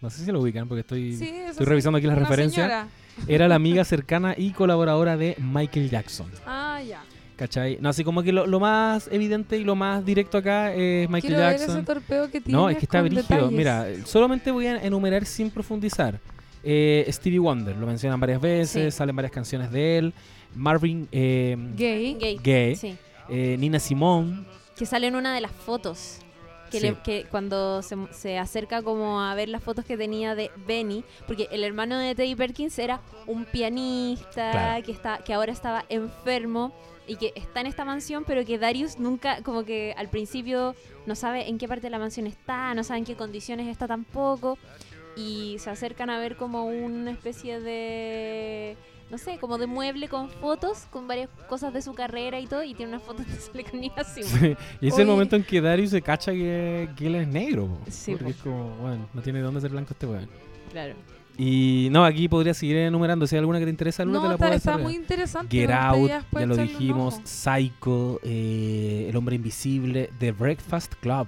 C: No sé si lo ubican porque estoy,
D: Sí,
C: estoy
D: sí.
C: revisando aquí las referencias.
D: señora.
C: Era la amiga cercana y colaboradora de Michael Jackson.
D: Ah, ya.
C: ¿Cachai? No, así como que lo, lo más evidente y lo más directo acá es Michael
D: Quiero ver ese
C: Jackson.
D: torpeo que tiene.
C: No, es que está brígido.
D: detalles.
C: Mira, solamente voy a enumerar sin profundizar. Eh, Stevie Wonder, lo mencionan varias veces,
B: Sí.
C: salen varias canciones de él. Marvin eh,
D: Gay.
B: Gay. Sí.
C: eh, Nina Simone.
B: Que sale en una de las fotos. Que,
C: Sí.
B: le- que cuando se, se acerca como a ver las fotos que tenía de Benny, porque el hermano de Teddy Perkins era un pianista
C: Claro.
B: que, está, que ahora estaba enfermo y que está en esta mansión, pero que Darius nunca, como que al principio no sabe en qué parte de la mansión está, no sabe en qué condiciones está tampoco, y se acercan a ver como una especie de, no sé, como de mueble con fotos, con varias cosas de su carrera y todo, y tiene una foto donde sale con Nina Simone.
C: y es
D: Oye.
C: el momento en que Darius se cacha que, que él es negro. po.
B: Sí,
C: porque
B: po.
C: es como, bueno, no tiene de dónde ser blanco este weón.
B: Claro.
C: Y no, aquí podría seguir enumerando. Si hay alguna que te interesa, Luna, te la puedo
D: está muy interesante.
C: Get Out, ya lo dijimos. Psycho, eh, El Hombre Invisible, The Breakfast Club,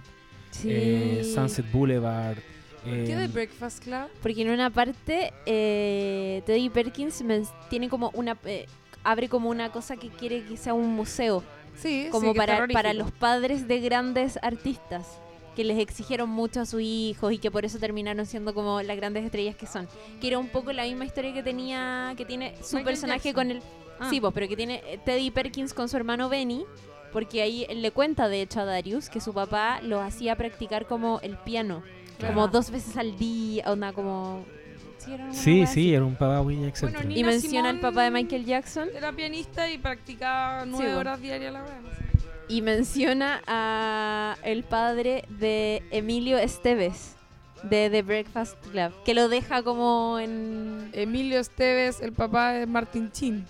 B: Sí.
C: eh, Sunset Boulevard.
D: ¿Qué
C: eh,
D: de Breakfast Club?
B: Porque en una parte eh, Teddy Perkins tiene como una eh, abre como una cosa que quiere que sea un museo,
D: Sí,
B: como
D: sí,
B: para, para los padres de grandes artistas que les exigieron mucho a sus hijos y que por eso terminaron siendo como las grandes estrellas que son. Que era un poco la misma historia que tenía, que tiene su
D: Michael
B: personaje
D: Jackson.
B: con el...
D: Ah.
B: Sí, pues, pero que tiene eh, Teddy Perkins con su hermano Benny, porque ahí él le cuenta de hecho a Darius que su papá lo hacía practicar como el piano,
C: Claro.
B: como dos veces al día, onda como... Sí, era
C: Sí, era un papá muy excéntrico.
D: Bueno,
B: Y menciona al papá de Michael Jackson
D: Era pianista y practicaba nueve horas diarias la wea. no sé.
B: y menciona a el padre de Emilio Esteves de The Breakfast Club, que lo deja como en...
D: Emilio Esteves, el papá de Martin Chin.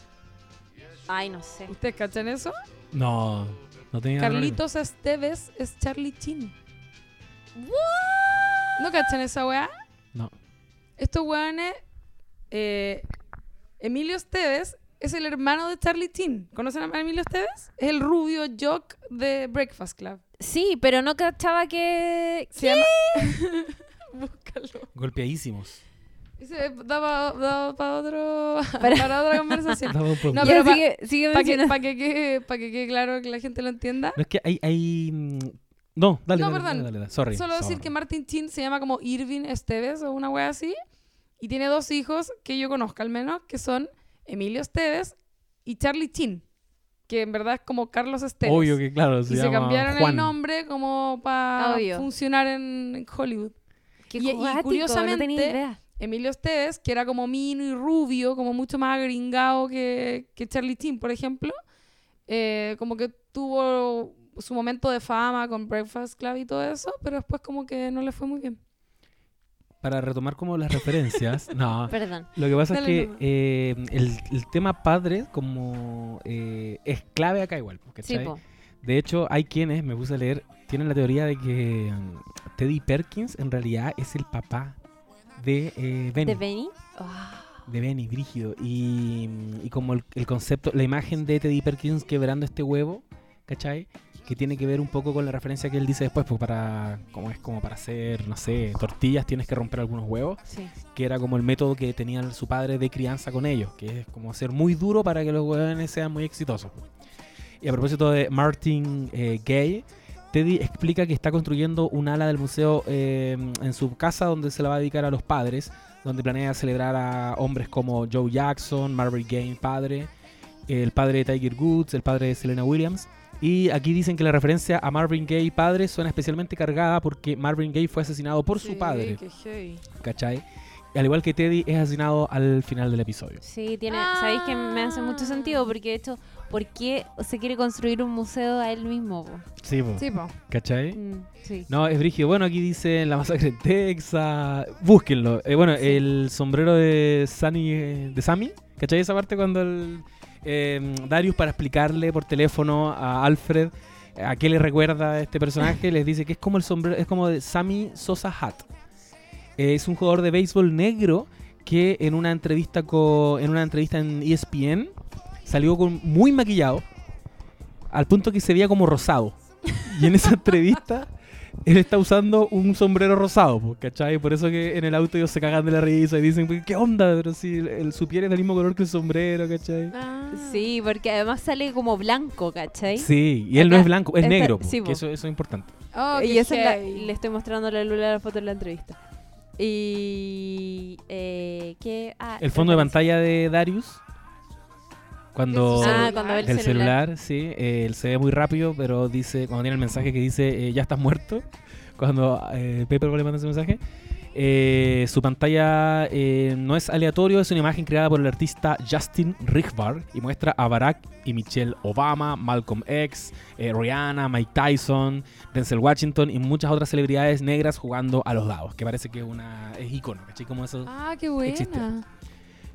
B: Ay, no sé.
D: ¿Ustedes cachan eso?
C: No, no tenía.
D: Carlitos Esteves es Charlie Chin. ¿No cachan esa weá?
C: No.
D: Estos weones. eh, Emilio Esteves es el hermano de Charlie Chin. ¿Conocen a Emilio Esteves? Es el rubio jock de Breakfast Club.
B: Sí, pero no cachaba que...
D: Se llama. Búscalo.
C: Golpeadísimos.
D: Ese da para otro,
B: Para-
D: para otra conversación.
C: Daba.
D: No, pero pa-
B: sigue, sigue
D: Para que, pa' que, quede- pa' que quede claro que la gente lo entienda.
C: No es que hay. hay mm, no, dale.
D: No,
C: dale,
D: perdón.
C: dale, dale, dale. Sorry.
D: Solo decir
C: sorry.
D: que Martin Chin se llama como Irving Esteves o una wea así. Y tiene dos hijos que yo conozco al menos, que son Emilio Esteves y Charlie Chin. Que en verdad es como Carlos Esteves.
C: Obvio que, claro, se
D: y se cambiaron
C: Juan.
D: el nombre como para funcionar en, Hollywood.
B: Qué
D: y- curiosamente-
B: no tenía idea.
D: Emilio Esteves, que era como mino y rubio, como mucho más agringado que, que Charlie Chin, por ejemplo, eh, como que tuvo su momento de fama con Breakfast Club y todo eso, pero después como que no le fue muy bien.
C: Para retomar como las referencias. no,
B: Perdón.
C: Lo que pasa
D: Dale
C: es que eh, el, el tema padre como eh, es clave acá igual.
B: Sí,
C: de hecho, hay quienes, me puse a leer, tienen la teoría de que mm, Teddy Perkins en realidad es el papá de eh, Benny.
B: ¿De Benny? Ah,
C: de Benny, Brígido. Y, y como el, el concepto, la imagen de Teddy Perkins quebrando este huevo, ¿cachai? Que tiene que ver un poco con la referencia que él dice después, pues para, como es como para hacer, no sé, tortillas tienes que romper algunos huevos
B: sí.
C: que era como el método que tenía su padre de crianza con ellos, que es como ser muy duro para que los huevones sean muy exitosos. Y a propósito de Martin eh, Gay, Teddy explica que está construyendo un ala del museo eh, en su casa donde se la va a dedicar a los padres, donde planea celebrar a hombres como Joe Jackson, Marvin Gaye padre, el padre de Tiger Woods, el padre de Selena Williams. Y aquí dicen que la referencia a Marvin Gaye padre suena especialmente cargada porque Marvin Gaye fue asesinado por su padre.
D: qué heavy.
C: ¿cachai? Al igual que Teddy es asesinado al final del episodio.
B: Sí, tiene, sabéis que me hace mucho sentido porque de hecho, ¿por qué se quiere construir un museo a él mismo? po?
C: Sí, po,
D: Sí, po.
C: ¿cachai?
B: Mm, sí.
C: No, es brígido. Bueno, aquí dice la masacre en Texas. Búsquenlo. Eh, bueno,
B: Sí.
C: el sombrero de Sammy, eh, de Sammy, ¿cachai? Esa parte cuando el eh, Darius para explicarle por teléfono a Alfred eh, a qué le recuerda este personaje, les dice que es como el sombrero, es como de Sammy Sosa Hat. Eh, es un jugador de béisbol negro que en una entrevista con, en una entrevista en ESPN salió con muy maquillado al punto que se veía como rosado. Y en esa entrevista él está usando un sombrero rosado, ¿cachai? Por eso que en el auto ellos se cagan de la risa y dicen, "Pues, ¿qué onda? Pero si el, su piel es del mismo color que el sombrero, ¿cachai?
D: Ah.
B: Sí, porque además sale como blanco, ¿cachai?
C: Sí, y él no es blanco, es
B: está-
C: negro, po,
B: sí,
C: que eso, eso es importante.
D: Oh,
B: y eso es la- le estoy mostrando a la Lula la foto en la entrevista. Y eh, ¿qué? Ah,
C: El fondo de pantalla de Darius, cuando...
B: Ah, cuando ve el
C: del
B: celular.
C: celular, sí, eh, él se ve muy rápido, pero dice, cuando tiene el mensaje que dice, eh, ya estás muerto, cuando eh, Paperboy le manda ese mensaje, eh, su pantalla eh, no es aleatorio, es una imagen creada por el artista Justin Richbar y muestra a Barack y Michelle Obama, Malcolm X, eh, Rihanna, Mike Tyson, Denzel Washington y muchas otras celebridades negras jugando a los lados, que parece que es una es icono, ¿cachai? Como eso.
D: Ah, qué buena.
C: existe.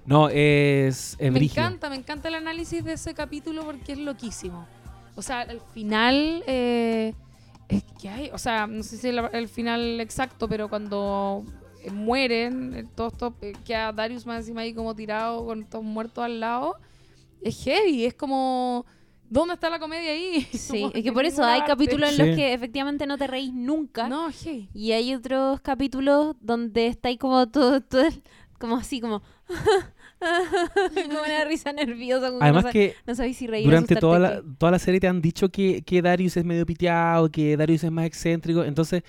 C: No, es, es
D: me
C: brígido.
D: encanta, me encanta el análisis de ese capítulo porque es loquísimo. O sea, al final eh, es que hay, o sea, no sé si el, el final exacto, pero cuando eh, mueren, eh, todos estos, eh, queda Darius más encima ahí como tirado con todos muertos al lado, es heavy, es como, ¿dónde está la comedia ahí?
B: Sí, es que por eso hay capítulos en
C: Sí.
B: los que efectivamente no te reís nunca.
D: No, heavy.
B: Y hay otros capítulos donde está ahí como todo, todo el- como así, como... como una risa nerviosa.
C: Además
B: no,
C: que
B: no sabéis si reír
C: durante toda la, toda la serie te han dicho que, que Darius es medio piteado, que Darius es más excéntrico, entonces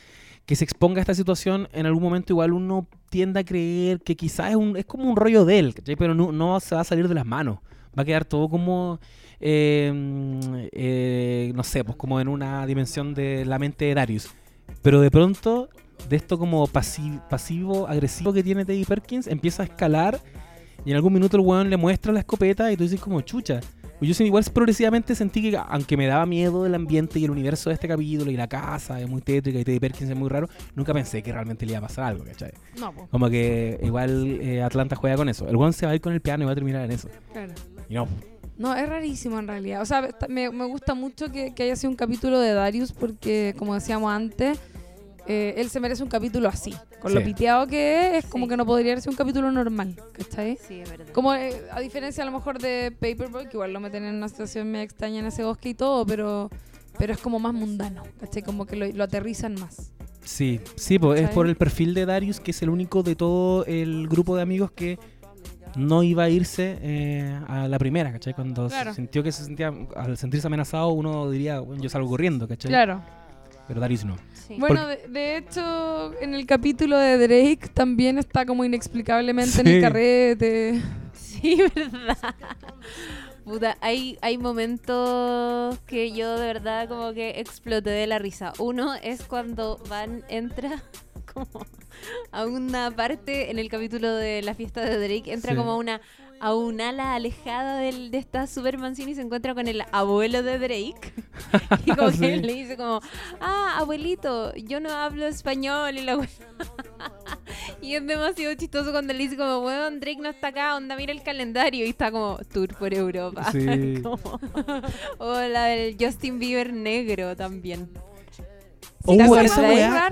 C: que se exponga a esta situación, en algún momento igual uno tiende a creer que quizás es, un, es como un rollo de él, ¿cachai? pero no, no se va a salir de las manos. Va a quedar todo como, eh, mm, eh, no sé, pues como en una dimensión de la mente de Darius. Pero de pronto, de esto como pasi- pasivo-agresivo que tiene Teddy Perkins, empieza a escalar y en algún minuto el weón le muestra la escopeta y tú dices como chucha. Pues Yo igual progresivamente sentí que, aunque me daba miedo el ambiente y el universo de este capítulo y la casa es muy tétrica y Teddy Perkins es muy raro, nunca pensé que realmente le iba a pasar algo, ¿cachai?
D: No, po,
C: Como que igual eh, Atlanta juega con eso. El weón se va a ir con el piano y va a terminar en eso.
D: claro.
C: Y no,
D: No, es rarísimo en realidad. O sea, me, me gusta mucho que, que haya sido un capítulo de Darius porque, como decíamos antes, eh, él se merece un capítulo así. Con lo piteado que es, es como
B: Sí.
D: que no podría ser un capítulo normal, ¿cachai?
B: Sí, es verdad.
D: Como eh, a diferencia a lo mejor de Paperboy, que igual lo meten en una situación medio extraña en ese bosque y todo, pero, pero es como más mundano, ¿cachai? Como que lo, lo aterrizan más.
C: Sí, sí, pues es por el perfil de Darius, que es el único de todo el grupo de amigos que no iba a irse eh, a la primera, ¿cachai? Cuando se sintió que se sentía, al sentirse amenazado, uno diría, bueno, yo salgo corriendo, ¿cachai?
D: Claro.
C: Pero Darius no.
B: Sí.
D: Bueno, de, de hecho, en el capítulo de Drake también está como inexplicablemente en el carrete.
B: Sí, verdad. Puta, hay, hay momentos que yo de verdad como que exploté de la risa. Uno es cuando Van entra como a una parte en el capítulo de la fiesta de Drake, entra
C: Sí.
B: como a una a un ala alejada del, de esta super mansión y se encuentra con el abuelo de Drake. y como
C: Sí.
B: que le dice como, ah, abuelito, yo no hablo español. Y la Y es demasiado chistoso cuando le dice como, weón, Drake no está acá, onda, mira el calendario. Y está como, tour por Europa.
C: Sí.
B: Como- o la del Justin Bieber negro también.
C: Oh,
B: ¿te
C: esa weá,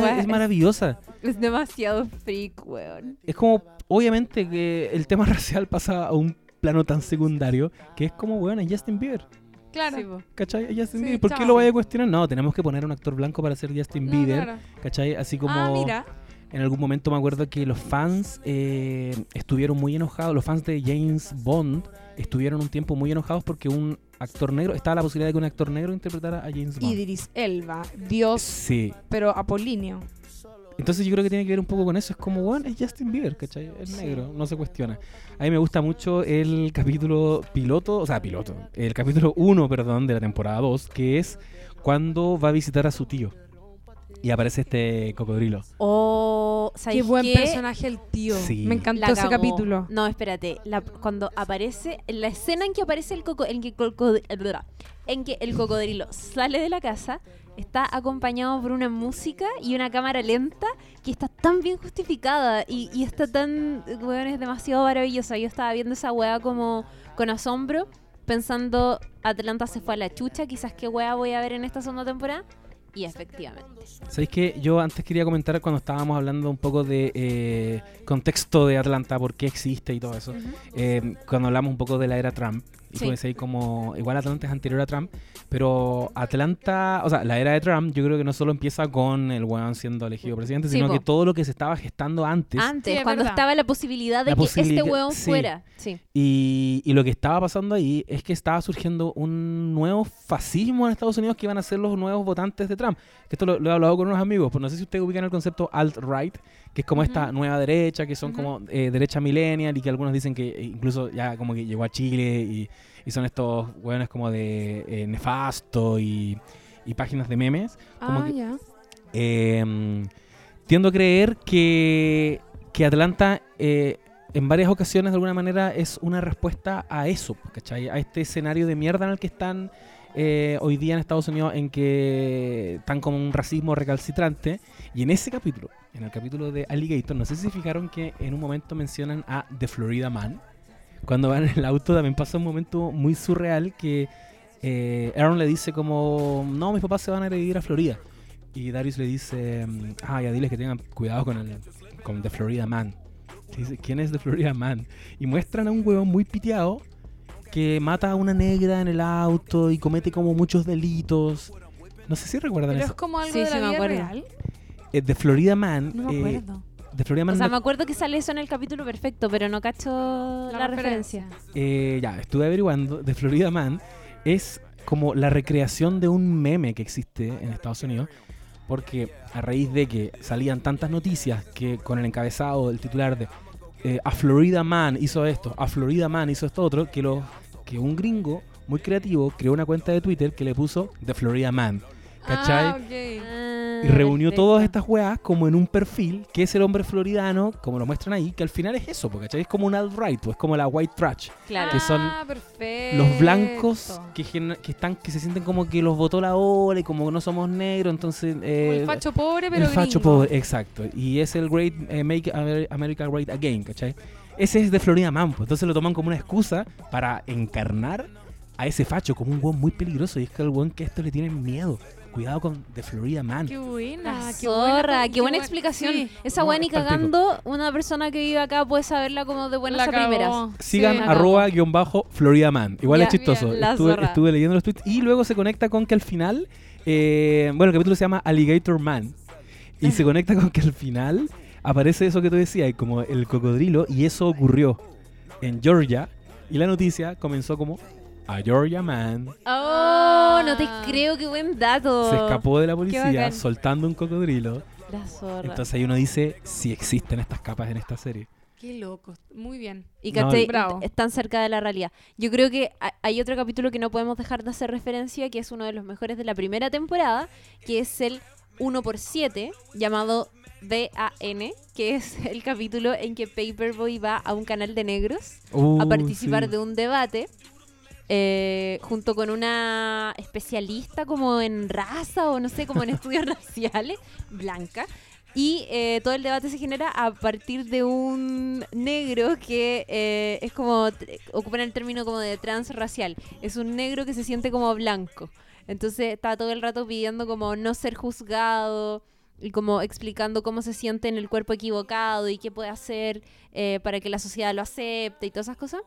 C: weá es- maravillosa.
B: Es demasiado freak, weón.
C: Es como, obviamente, que el tema racial pasa a un plano tan secundario que es como, weón, es Justin Bieber.
D: Claro.
B: Sí.
C: ¿Cachai? Justin
D: Sí,
C: Bieber. ¿Por qué lo vaya a cuestionar? No, tenemos que poner un actor blanco para ser Justin
D: No,
C: Bieber.
D: claro.
C: ¿Cachai? Así como
D: Ah, mira.
C: en algún momento me acuerdo que los fans eh, estuvieron muy enojados, los fans de James Bond estuvieron un tiempo muy enojados porque un actor negro, estaba la posibilidad de que un actor negro interpretara a James Bond.
D: Idris Elba, Dios,
C: Sí.
D: pero apolíneo.
C: Entonces yo creo que tiene que ver un poco con eso. Es como, bueno, es Justin Bieber, ¿cachai? Es negro, no se cuestiona. A mí me gusta mucho el capítulo piloto, o sea, piloto, el capítulo 1, perdón, de la temporada 2, que es cuando va a visitar a su tío. Y aparece este cocodrilo.
B: O, ¿sabéis
D: Qué buen
B: qué?
D: personaje el tío.
C: Sí.
D: Me encantó ese capítulo.
B: No, espérate. La- cuando aparece, la escena en que aparece el coco, en que, en que el cocodrilo sale de la casa, está acompañado por una música y una cámara lenta que está tan bien justificada y, y está tan, weón, es demasiado maravillosa. Yo estaba viendo esa weá como con asombro, pensando, Atlanta se fue a la chucha, quizás qué weá voy a ver en esta segunda temporada. Y efectivamente.
C: ¿Sabéis que Yo antes quería comentar cuando estábamos hablando un poco de eh, contexto de Atlanta, por qué existe y todo eso. Eh, cuando hablamos un poco de la era Trump, y
B: Sí.
C: tú decís como, igual Atlanta es anterior a Trump, pero Atlanta, o sea, la era de Trump yo creo que no solo empieza con el weón siendo elegido presidente,
B: Sí,
C: sino
B: po.
C: que todo lo que se estaba gestando antes
B: Antes,
D: Sí, es
B: cuando
D: verdad.
B: estaba la posibilidad de
C: La
B: que
C: posibilidad-
B: este weón
C: sí.
B: fuera. Sí.
C: y, y lo que estaba pasando ahí es que estaba surgiendo un nuevo fascismo en Estados Unidos que iban a ser los nuevos votantes de Trump. Que esto lo, lo he hablado con unos amigos, pues no sé si ustedes ubican el concepto alt-right, que es como esta nueva derecha, que son como eh, derecha millennial y que algunos dicen que incluso ya como que llegó a Chile y, y son estos hueones como de eh, nefasto y, y páginas de memes. Como
D: ah,
C: que-
D: ya.
C: Eh, tiendo a creer que, que Atlanta eh, en varias ocasiones de alguna manera es una respuesta a eso, ¿cachai? A este escenario de mierda en el que están eh, hoy día en Estados Unidos, en que están como un racismo recalcitrante. Y en ese capítulo, en el capítulo de Alligator, no sé si fijaron que en un momento mencionan a The Florida Man. Cuando van en el auto también pasa un momento muy surreal que eh, Aaron le dice como, no, mis papás se van a ir a Florida. Y Darius le dice, ah, ya diles que tengan cuidado con el con The Florida Man. Dice, ¿quién es The Florida Man? Y muestran a un huevón muy piteado que mata a una negra en el auto y comete como muchos delitos. No sé si recuerdan
D: Pero es
C: eso.
D: como algo
B: Sí,
D: de
B: sí,
D: la
B: me
D: vida
B: acuerdo.
D: real.
C: Eh, The Florida Man
D: No me
C: eh,
D: acuerdo.
C: de Florida
B: O
C: Man
B: sea,
C: no-
B: me acuerdo que sale eso en el capítulo perfecto, pero no cacho la, referencia.
C: eh, ya, estuve averiguando, de Florida Man es como la recreación de un meme que existe en Estados Unidos, porque a raíz de que salían tantas noticias que con el encabezado del titular de eh, a Florida Man hizo esto, a Florida Man hizo esto otro, que, lo, que un gringo muy creativo creó una cuenta de Twitter que le puso The Florida Man, ¿cachai?
D: Ah.
B: Ah,
C: Y reunió
B: perfecto.
C: todas estas weas como en un perfil, que es el hombre floridano, como lo muestran ahí, que al final es eso, porque ¿cachai? es como un alt-right, pues como la white trash.
B: Claro.
C: que son
D: Ah, perfecto.
C: Los blancos que, gen- que están que se sienten como que los votó la ola y como no somos negros, entonces... Eh,
D: el facho pobre, pero
C: el facho pobre, exacto. Y es el Great eh, Make Amer- America Great Again, ¿cachai? Ese es de Florida Man, pues, entonces lo toman como una excusa para encarnar a ese facho como un weón muy peligroso. Y es que el weón que a esto le tienen miedo. Cuidado con The Florida Man.
D: Qué buena. Qué buena-
B: zorra, qué, buena
D: buen-
B: explicación.
D: sí,
B: Esa
C: No,
B: weá ni
C: es palpico.
B: cagando, una persona que vive acá puede saberla como de buenas
D: la
B: a primeras.
C: Sigan
D: Sí.
C: arroba guion bajo Florida Man. Igual
B: Ya,
C: es chistoso.
B: bien,
C: estuve, leyendo los tweets y luego se conecta con que al final, eh, bueno, el capítulo se llama Alligator Man. Y se conecta con que al final aparece eso que tú decías, como el cocodrilo, y eso ocurrió en Georgia. Y la noticia comenzó como A Georgia Man
B: Oh, no te
D: Ah.
B: creo, qué buen dato.
C: se escapó de la policía soltando un cocodrilo.
B: La zorra.
C: Entonces ahí uno dice si existen estas capas en esta serie.
D: Qué loco. Muy bien.
B: Y
C: No,
B: están cerca de la realidad. Yo creo que ha- hay otro capítulo que no podemos dejar de hacer referencia, que es uno de los mejores de la primera temporada, que es el 1x7, llamado DAN, que es el capítulo en que Paperboy va a un canal de negros a
C: Uh,
B: participar
C: sí.
B: de un debate. eh, junto con una especialista como en raza o no sé, como en estudios raciales, blanca. Y eh, todo el debate se genera a partir de un negro que eh, es como, ocupan el término como de transracial. Es un negro que se siente como blanco. Entonces está todo el rato pidiendo como no ser juzgado y como explicando cómo se siente en el cuerpo equivocado y qué puede hacer eh, para que la sociedad lo acepte y todas esas cosas.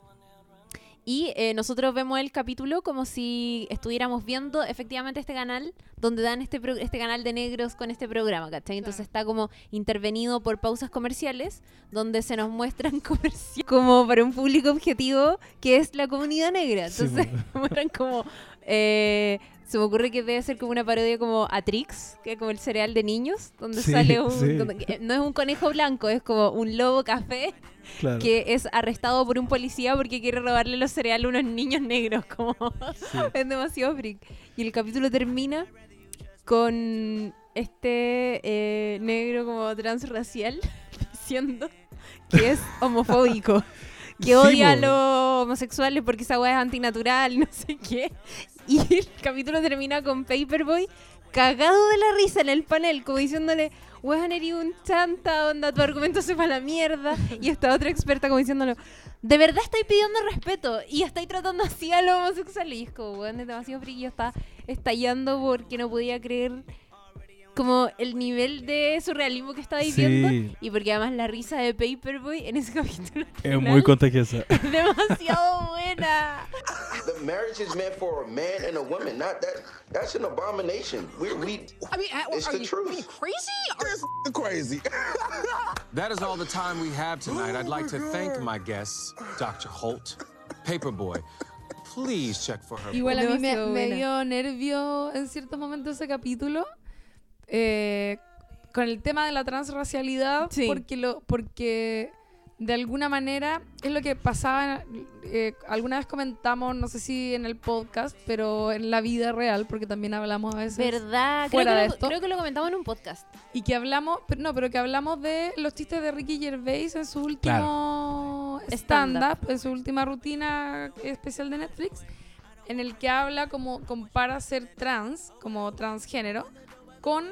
B: Y eh, nosotros vemos el capítulo como si estuviéramos viendo efectivamente este canal donde dan este, pro- este canal de negros con este programa, ¿cachai? Entonces está como intervenido por pausas comerciales donde se nos muestran comerciales como para un público objetivo que es la comunidad negra.
C: Sí,
B: Entonces
C: po.
B: muestran como... eh, se me ocurre que debe ser como una parodia como Atrix, que es como el cereal de niños, donde
C: Sí,
B: sale un...
C: sí.
B: donde- que no es un conejo blanco, es como un lobo café
C: Claro.
B: que es arrestado por un policía porque quiere robarle los cereales a unos niños negros. Como
C: Sí.
B: es demasiado freak. Y el capítulo termina con este eh, negro como transracial diciendo que es homofóbico. Que odia a los homosexuales porque esa weá es antinatural no sé qué. Y el capítulo termina con Paperboy cagado de la risa en el panel, como diciéndole, weón, eres un chanta, onda, tu argumento se va a la mierda. Y esta otra experta como diciéndolo, de verdad estoy pidiendo respeto y estoy tratando así a los homosexuales. Y es como, weón, es demasiado frío, está estallando porque no podía creer como el nivel de surrealismo que estaba viviendo.
C: Sí.
B: Y porque además la risa de Paperboy en ese capítulo
C: Es
B: final
C: muy contagiosa.
B: es demasiado buena.
F: The marriage is meant for a man and a woman. Not that. That's an abomination. We, we.
G: I mean,
F: It's
G: are,
F: the
G: you,
F: truth.
G: are you crazy? Or-
H: crazy.
I: That is all the time we have tonight. I'd like to thank my guests, Dr. Holt, Paperboy. Please check for her.
D: Igual a mí me, me dio nervio en ciertos momentos ese capítulo eh, con el tema de la transracialidad
B: Sí.
D: porque lo porque de alguna manera es lo que pasaba eh, alguna vez comentamos no sé si en el podcast pero en la vida real porque también hablamos a veces
B: ¿Verdad? Creo
D: Fuera
B: que,
D: de
B: lo,
D: esto.
B: creo que lo comentamos en un podcast.
D: y que hablamos pero no pero que hablamos de los chistes de Ricky Gervais en su último
B: stand-up
D: en su última rutina especial de Netflix en el que habla como compara ser trans como transgénero con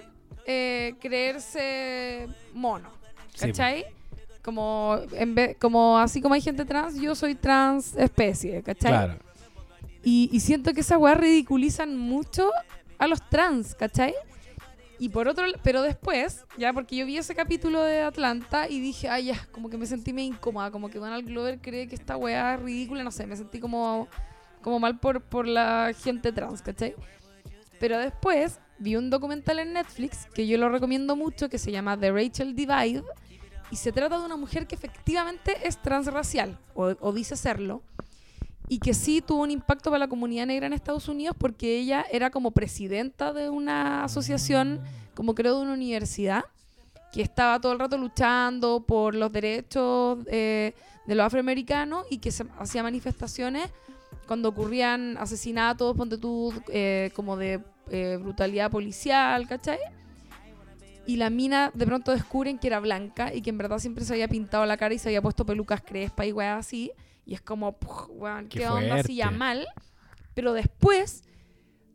D: eh, creerse mono
C: Sí,
D: ¿cachai? como en vez, como así como hay gente trans yo soy trans especie ¿cachai?
C: Claro.
D: Y, y siento que esas weas ridiculizan mucho a los trans, ¿cachai? Y por otro pero después, ya porque yo vi ese capítulo de Atlanta y dije, ay, ya, como que me sentí medio incómoda, como que Donald Glover cree que esta wea es ridícula, no sé, me sentí como, como mal por, por la gente trans, ¿cachai? Pero después vi un documental en Netflix que yo lo recomiendo mucho que se llama The Rachel Divide Y se trata de una mujer que efectivamente es transracial, o, dice serlo, y que sí tuvo un impacto para la comunidad negra en Estados Unidos porque ella era como presidenta de una asociación, como creo de una universidad, que estaba todo el rato luchando por los derechos eh, de los afroamericanos y que hacía manifestaciones cuando ocurrían asesinatos, ponte tú, eh, como de eh, brutalidad policial, ¿cachai? Y la mina de pronto descubren que era blanca y que en verdad siempre se había pintado la cara y se había puesto pelucas crespas y weas así. Y es como, "Puf, weón,
C: Qué
D: qué, onda así ya mal. Pero después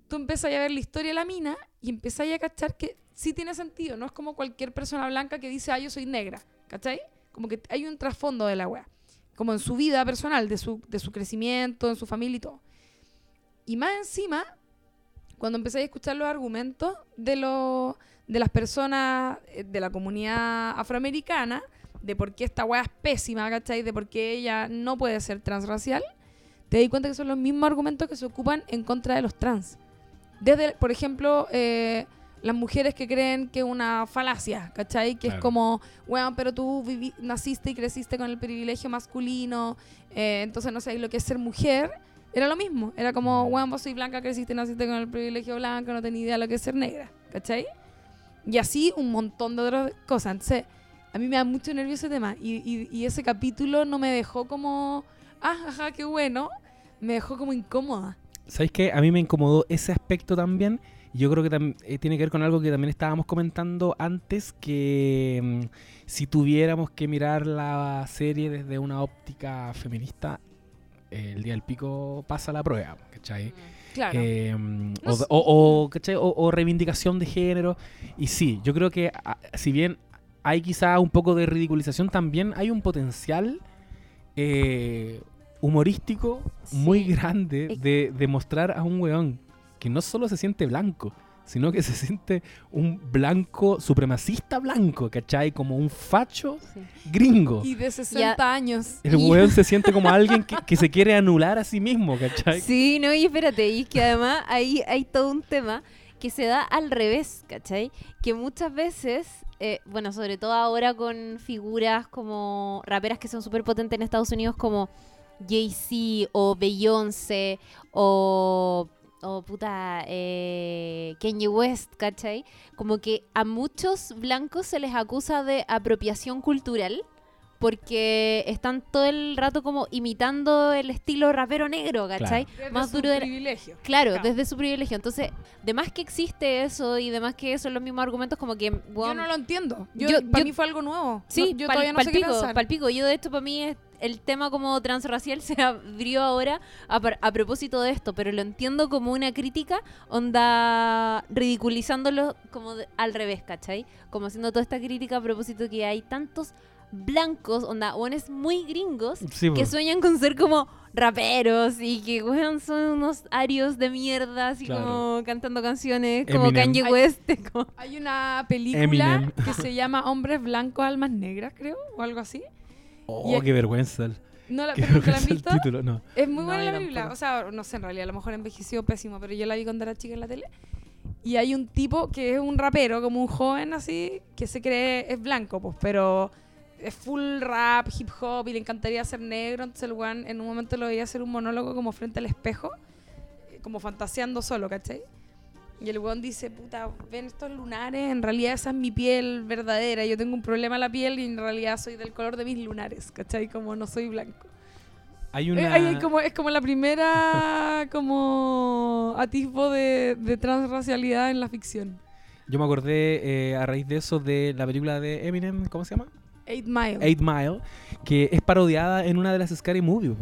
D: tú empiezas a ver la historia de la mina y empiezas a cachar que sí tiene sentido. No es como cualquier persona blanca que dice, ah, yo soy negra. ¿Cachai? Como que hay un trasfondo de la wea. Como en su vida personal, de su, de su crecimiento, en su familia y todo. Y más encima, cuando empecé a escuchar los argumentos de, los de las personas eh, de la comunidad afroamericana, de por qué esta weá es pésima, ¿cachai? De por qué ella no puede ser transracial, te di cuenta que son los mismos argumentos que se ocupan en contra de los trans. Desde, por ejemplo, eh, las mujeres que creen que es una falacia, ¿cachai? Que es
C: Claro.
D: como, bueno, pero tú vivi- naciste y creciste con el privilegio masculino, eh, entonces no sabes lo que es ser mujer. Era lo mismo, era como, bueno, vos soy blanca, creciste naciste con el privilegio blanco, no tenía idea de lo que es ser negra, ¿cachai? Y así un montón de otras cosas. Entonces, a mí me da mucho nervio ese tema. Y, y- y ese capítulo no me dejó como, ah, ajá, qué bueno. Me dejó como incómoda.
C: ¿Sabéis qué? A mí me incomodó ese aspecto también. Yo creo que eh, tiene que ver con algo que también estábamos comentando antes, que mm, si tuviéramos que mirar la serie desde una óptica feminista, el día del pico pasa la prueba, ¿cachai?
D: Claro.
C: Eh, mm, o, o- o, ¿cachai? O- o reivindicación de género. Y sí, yo creo que a- si bien hay quizá un poco de ridiculización, también hay un potencial eh, humorístico muy grande de, de mostrar a un weón que no solo se siente blanco, sino que se siente un blanco, supremacista blanco, ¿cachai? Como un facho
B: Sí.
C: gringo.
D: y de 60 años.
C: El
B: y-
C: weón se siente como alguien que, que se quiere anular a sí mismo, ¿cachai?
B: Sí, no, y espérate, y es que además ahí hay todo un tema que se da al revés, ¿cachai? Que muchas veces, eh, bueno, sobre todo ahora con figuras como raperas que son súper potentes en Estados Unidos como Jay-Z o Beyoncé o, o puta eh, Kanye West, ¿cachai? Como que a muchos blancos se les acusa de apropiación cultural porque están todo el rato como imitando el estilo rapero negro, ¿cachai?
D: Desde
B: Más
D: su
B: duro de la-
D: privilegio.
B: Claro,
D: Claro.
B: desde su privilegio. Entonces, de más que existe eso y de más que son los mismos argumentos como que...
D: Yo no lo entiendo. Yo,
B: Yo-
D: para
B: yo-
D: mí fue algo nuevo.
B: Sí,
D: No- yo
B: pal-
D: todavía no sé qué
B: palpico,
D: pensar.
B: palpico. Yo de esto para mí es el tema como transracial se abrió ahora a, par- a propósito de esto, pero lo entiendo como una crítica, onda ridiculizándolo como de- al revés, ¿cachai? Como haciendo toda esta crítica a propósito que hay tantos blancos, onda, buenos muy gringos
C: Sí,
B: que sueñan con ser como raperos y que weón son unos arios de mierda, así
C: Claro.
B: como cantando canciones como
C: Eminem.
B: Kanye. West. como-
D: Hay una película
C: Eminem.
D: que se llama Hombres Blancos, Almas Negras, creo, o algo así.
C: Oh,
D: Y-
C: qué vergüenza.
D: No la,
C: Qué
D: la han
C: vergüenza el
D: visto.
C: título, no.
D: Es muy
B: No,
D: buena la película.
B: tampoco.
D: O sea, no sé, en realidad, a lo mejor envejeció pésimo, pero yo la vi cuando era chica en la tele. Y hay un tipo que es un rapero, como un joven así, que se cree es blanco, pues, pero es full rap, hip hop y le encantaría ser negro. Entonces el weón en un momento lo veía hacer un monólogo como frente al espejo, eh, como fantaseando solo, ¿cachai? Y el weón dice, puta, ven estos lunares, en realidad esa es mi piel verdadera. Yo tengo un problema en la piel y en realidad soy del color de mis lunares, ¿cachai? Como no soy blanco.
C: Hay
D: Eh,
C: una...
D: ahí hay como, es como la primera como atisbo de, de transracialidad en la ficción.
C: Yo me acordé eh, a raíz de eso de la película de Eminem, ¿cómo se llama?
D: Eight Mile.
C: Eight Mile, que es parodiada en una de las Scary Movies.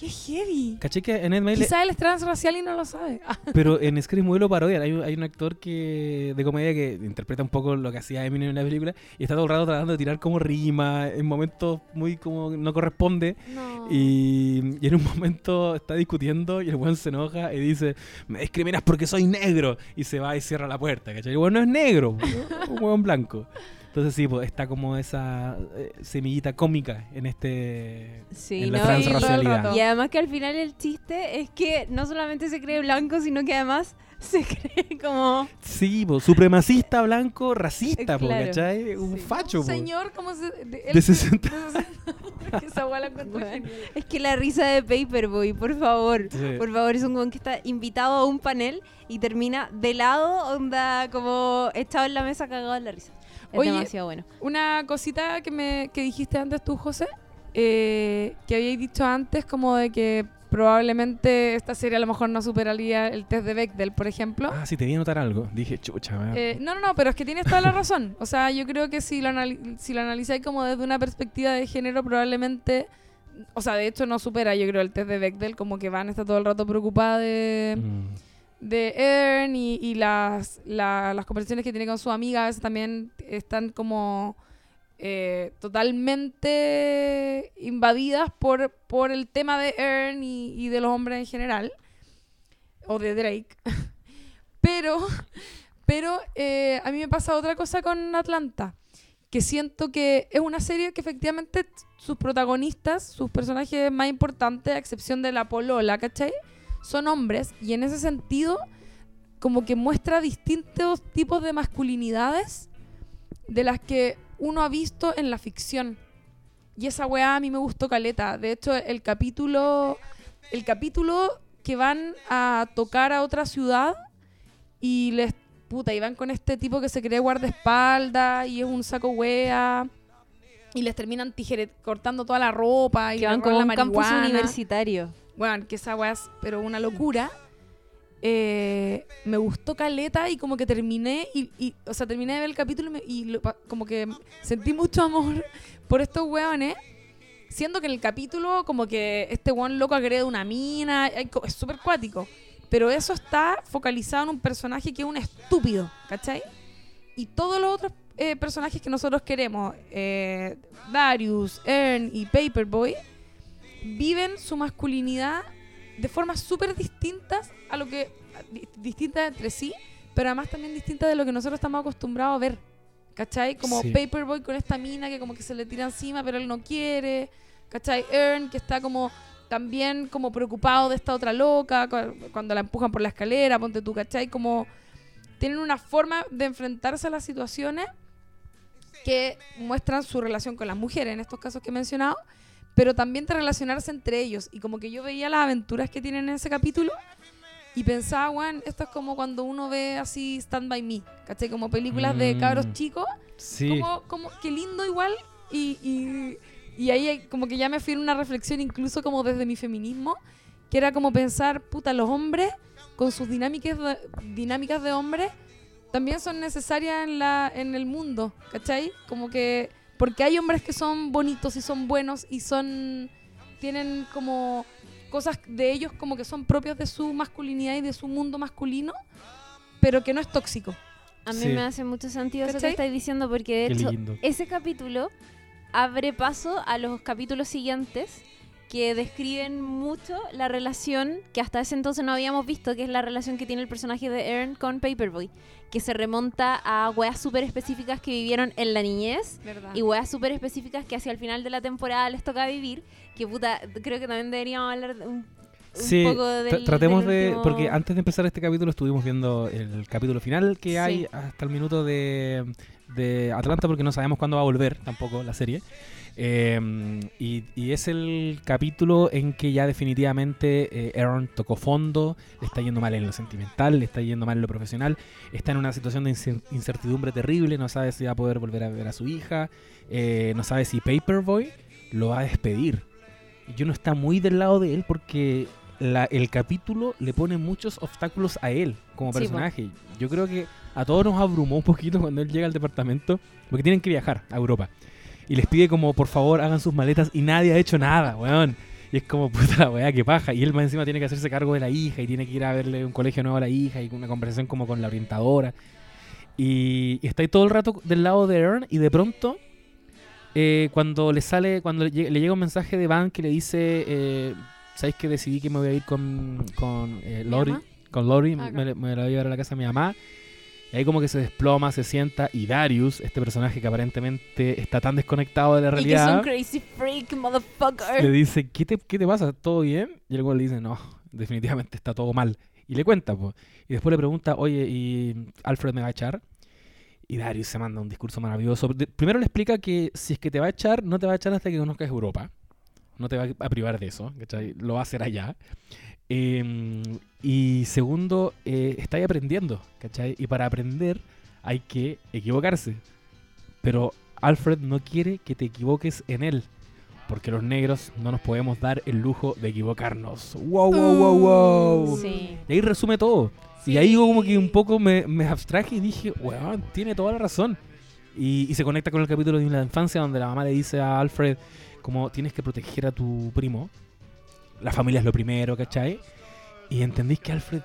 D: ¡Qué heavy!
C: ¿Caché que en Mile,
D: Quizá él es transracial y no lo sabe.
C: Pero en Scary Movie lo parodian? Hay, un- hay un actor que de comedia que interpreta un poco lo que hacía Eminem en la película y está todo el rato tratando de tirar como rima en momentos muy como no corresponde.
B: No.
C: Y, y en un momento está discutiendo y el weón se enoja y dice, me discriminas porque soy negro. Y se va y cierra la puerta, ¿cachai? El weón no es negro, un weón blanco. Entonces sí, pues está como esa eh, semillita cómica en este
B: Sí,
C: en la
B: no, y-
C: transracialidad.
B: Y además que al final el chiste es que no solamente se cree blanco, sino que además se cree como...
C: Sí, po, supremacista blanco, racista, po,
B: Claro,
C: ¿cachai? Un
B: sí.
C: facho,
D: Un
C: po.
D: señor como se, de,
C: De 60.
D: de 60. esa
B: es que la risa de Paperboy, por favor.
C: Sí.
B: Por favor, es un weón que está invitado a un panel y termina de lado, onda como echado en la mesa cagado en la risa. Es
D: Oye,
B: demasiado bueno.
D: Una cosita que me que dijiste antes tú, José, eh, que habíais dicho antes como de que probablemente esta serie a lo mejor no superaría el test de Bechdel, por ejemplo.
C: Ah, sí, te vi a notar algo. Dije, chucha, weón.
D: Eh, no, no, no, pero es que tienes toda la razón. O sea, yo creo que si lo, anali- si lo analizáis como desde una perspectiva de género, probablemente, o sea, de hecho no supera, yo creo, el test de Bechdel, como que Van está todo el rato preocupada de,
C: Mm.
D: De Ern y, las, la- las conversaciones que tiene con su amiga a veces también están como eh, totalmente invadidas por, por el tema de Ern y, y de los hombres en general, o de Drake. pero pero eh, a mí me pasa otra cosa con Atlanta, que siento que es una serie que efectivamente sus protagonistas, sus personajes más importantes, a excepción de la polola, ¿cachai? Son hombres y en ese sentido como que muestra distintos tipos de masculinidades de las que uno ha visto en la ficción. Y esa weá a mí me gustó caleta. De hecho, el capítulo, el capítulo que van a tocar a otra ciudad y les puta, y van con este tipo que se cree guardaespaldas y es un saco wea y les terminan tijere cortando toda la ropa y
B: Que van a
D: la
B: un campus universitario.
D: Bueno, que esa weá es pero una locura. Eh, me gustó Caleta y como que terminé y, y- o sea, terminé de ver el capítulo y, me- y lo como que sentí mucho amor por estos weones. Siendo que en el capítulo como que este weón loco agrede una mina, es súper cuático. Pero eso está focalizado en un personaje que es un estúpido, ¿cachai? Y todos los otros eh, personajes que nosotros queremos, eh, Darius, Ern y Paperboy, viven su masculinidad de formas súper distintas a lo que di- distintas entre sí, pero además también distintas de lo que nosotros estamos acostumbrados a ver. ¿Cachai? Como
C: Sí.
D: Paperboy con esta mina que como que se le tira encima, pero él no quiere. ¿Cachai? Ern que está como también como preocupado de esta otra loca cu- cuando la empujan por la escalera, ponte tú, ¿cachai? Como tienen una forma de enfrentarse a las situaciones que muestran su relación con las mujeres, en estos casos que he mencionado, pero también de relacionarse entre ellos. Y como que yo veía las aventuras que tienen en ese capítulo y pensaba, weón, esto es como cuando uno ve así Stand By Me, ¿cachai? Como películas de
C: Mm.
D: cabros chicos,
C: Sí.
D: como, como, qué lindo igual. Y, y, y ahí como que ya me fui en una reflexión incluso como desde mi feminismo, que era como pensar, puta, los hombres con sus dinámicas de, dinámicas de hombres también son necesarias en, la, en el mundo, ¿cachai? Como que, porque hay hombres que son bonitos y son buenos y son, tienen como cosas de ellos como que son propias de su masculinidad y de su mundo masculino, pero que no es tóxico.
B: A mí
C: Sí.
B: me hace mucho sentido eso que
D: ¿Cachai?
B: estáis diciendo porque de
C: Qué
B: hecho
C: lindo.
B: ese capítulo abre paso a los capítulos siguientes que describen mucho la relación que hasta ese entonces no habíamos visto, que es la relación que tiene el personaje de Ern con Paperboy, que se remonta a weas súper específicas que vivieron en la niñez
D: ¿Verdad?
B: y weas súper específicas que hacia el final de la temporada les toca vivir, que puta, creo que también deberíamos hablar de un, un
C: Sí,
B: poco
C: tra-
B: del
C: tratemos
B: del
C: de. Porque antes de empezar este capítulo estuvimos viendo el capítulo final que
B: Sí.
C: hay hasta el minuto de, de Atlanta, porque no sabemos cuándo va a volver tampoco la serie. Eh, y, y es el capítulo en que ya definitivamente eh, Aaron tocó fondo, le está yendo mal en lo sentimental, le está yendo mal en lo profesional, está en una situación de incer- incertidumbre terrible, no sabe si va a poder volver a ver a su hija, eh, no sabe si Paperboy lo va a despedir. Y yo no está muy del lado de él porque la- el capítulo le pone muchos obstáculos a él como
B: Sí,
C: personaje. Yo creo que a todos nos abrumó un poquito cuando él llega al departamento porque tienen que viajar a Europa. Y les pide como, por favor, hagan sus maletas y nadie ha hecho nada, weón. Y es como, puta la weá, qué paja. Y él más encima tiene que hacerse cargo de la hija y tiene que ir a verle un colegio nuevo a la hija y una conversación como con la orientadora. Y, y está ahí todo el rato del lado de Ern y de pronto, eh, cuando le sale, cuando le, llega- le llega un mensaje de Van que le dice, eh, ¿sabéis que decidí que me voy a ir con, con eh,
B: ¿Mi
C: Lori? Con Lori,
B: Ah,
C: me, me la voy a llevar a la casa de mi mamá. Y ahí como que se desploma, se sienta y Darius, este personaje que aparentemente está tan desconectado de la
B: Y que es un
C: realidad,
B: crazy freak, motherfucker.
C: le dice, ¿qué te, ¿qué te pasa? ¿Todo bien? Y el güey le dice, no, definitivamente está todo mal. Y le cuenta, pues. Y después le pregunta, oye, ¿y Alfred me va a echar? Y Darius se manda un discurso maravilloso. De- primero le explica que si es que te va a echar, no te va a echar hasta que conozcas Europa. No te va a privar de eso, ¿cachai? Lo va a hacer allá. Eh, y segundo, eh, está ahí aprendiendo, ¿cachai? Y para aprender hay que equivocarse. Pero Alfred no quiere que te equivoques en él. Porque los negros no nos podemos dar el lujo de equivocarnos. ¡Wow, wow, wow, wow!
B: Sí.
C: Y ahí resume todo. Y ahí como que un poco me, me abstraje y dije, weón, tiene toda la razón. Y, y se conecta con el capítulo de la infancia donde la mamá le dice a Alfred como tienes que proteger a tu primo. La familia es lo primero, ¿cachai? Y entendís que Alfred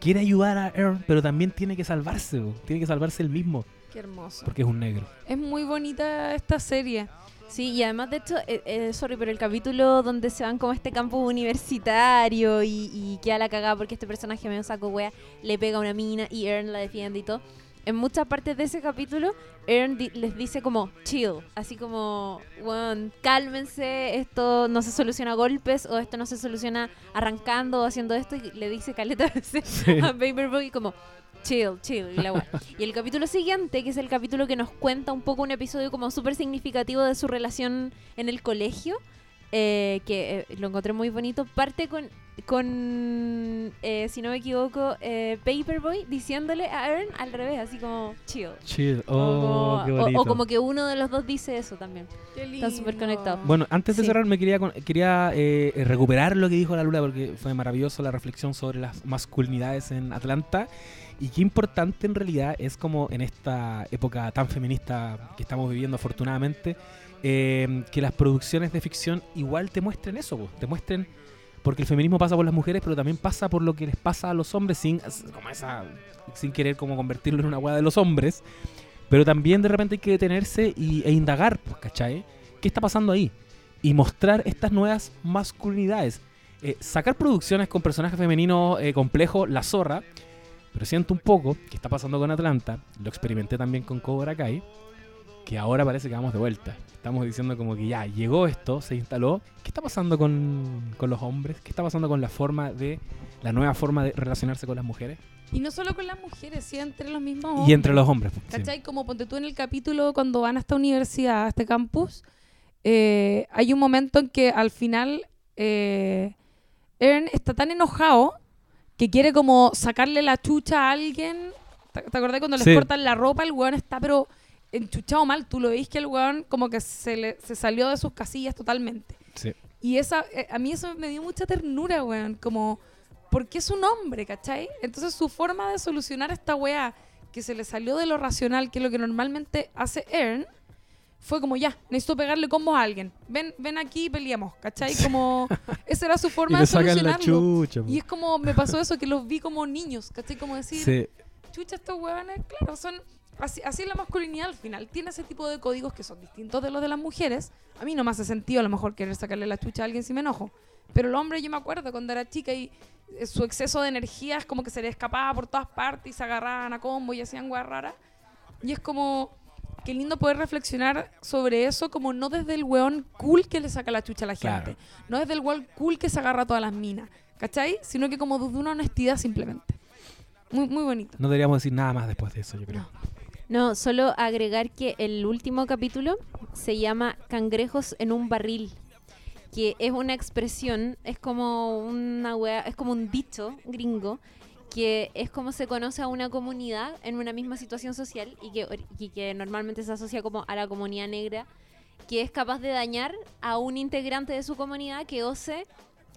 C: quiere ayudar a Aaron, pero también tiene que salvarse, bo. tiene que salvarse él mismo,
D: Qué hermoso.
C: porque es un negro.
D: Es muy bonita esta serie.
B: Sí, y además de hecho, eh, eh, sorry, pero el capítulo donde se van como a este campo universitario y, y queda la cagada porque este personaje medio saco wea le pega a una mina y Ern la defiende y todo. En muchas partes de ese capítulo, di- les dice como chill, así como, weón, cálmense, esto no se soluciona a golpes o esto no se soluciona arrancando o haciendo esto y le dice caleta veces a Paperboy como chill, chill y la. Y el capítulo siguiente, que es el capítulo que nos cuenta un poco un episodio como súper significativo de su relación en el colegio, eh, que eh, lo encontré muy bonito, parte con, con eh, si no me equivoco, eh, Paperboy diciéndole a Aaron al revés, así como chill.
C: Chill,
B: O
C: oh,
B: como-
C: qué
B: o-
C: bonito.
B: o como que uno de los dos dice eso también.
D: Qué
B: Están súper conectados.
C: Bueno, antes de
B: Sí.
C: cerrar me quería con- quería eh, recuperar lo que dijo la Lula porque fue maravilloso la reflexión sobre las masculinidades en Atlanta y qué importante en realidad es como en esta época tan feminista que estamos viviendo afortunadamente eh, que las producciones de ficción igual te muestren eso, po, te muestren porque el feminismo pasa por las mujeres pero también pasa por lo que les pasa a los hombres sin como esa sin querer como convertirlo en una hueá de los hombres pero también de repente hay que detenerse y, e indagar, pues, ¿cachai? ¿Qué está pasando ahí? Y mostrar estas nuevas masculinidades. Eh, sacar producciones con personajes femeninos eh, complejos, la zorra, pero siento un poco que está pasando con Atlanta, lo experimenté también con Cobra Kai, que ahora parece que vamos de vuelta. Estamos diciendo como que ya llegó esto, se instaló. ¿Qué está pasando con, con los hombres? ¿Qué está pasando con la forma de, la nueva forma de relacionarse con las mujeres?
D: Y no solo con las mujeres, sí, entre los mismos
C: Y
D: hombres.
C: entre los hombres. pues, sí.
D: ¿Cachai? Como ponte tú en el capítulo cuando van a esta universidad, a este campus, eh, hay un momento en que al final eh, Ern está tan enojado que quiere como sacarle la chucha a alguien. ¿Te, te acordás cuando
C: Sí.
D: les cortan la ropa? El weón está pero enchuchado mal. Tú lo veis que el weón como que se, le, se salió de sus casillas totalmente.
C: Sí.
D: Y esa, eh, a mí eso me dio mucha ternura, weón. Como, porque es un hombre, ¿cachai? Entonces su forma de solucionar esta weá que se le salió de lo racional, que es lo que normalmente hace Ern, fue como, ya, necesito pegarle combos a alguien. Ven, ven aquí y peleamos, ¿cachai? Como, esa era su
C: Y
D: forma
C: le
D: de
C: sacan la
D: solucionarlo.
C: chucha.
D: Y es como, me pasó eso, que los vi como niños, ¿cachai? Como decir,
C: Sí.
D: chucha, estos huevones, claro, son. Así, así es la masculinidad al final. Tiene ese tipo de códigos que son distintos de los de las mujeres. A mí no me hace sentido a lo mejor querer sacarle la chucha a alguien si me enojo. Pero el hombre, yo me acuerdo cuando era chica y eh, su exceso de energía es como que se le escapaba por todas partes y se agarraban a combo y hacían guay raras. Y es como. Qué lindo poder reflexionar sobre eso, como no desde el weón cool que le saca la chucha a la
C: Claro.
D: gente. No desde el weón cool que se agarra a todas las minas. ¿Cachai? Sino que como desde una honestidad simplemente. Muy, muy bonito.
C: No deberíamos decir nada más después de eso, yo creo.
B: No, solo agregar que el último capítulo se llama Cangrejos en un barril, que es una expresión, es como una wea, es como un dicho gringo, que es como se conoce a una comunidad en una misma situación social y que, y que normalmente se asocia como a la comunidad negra, que es capaz de dañar a un integrante de su comunidad que ose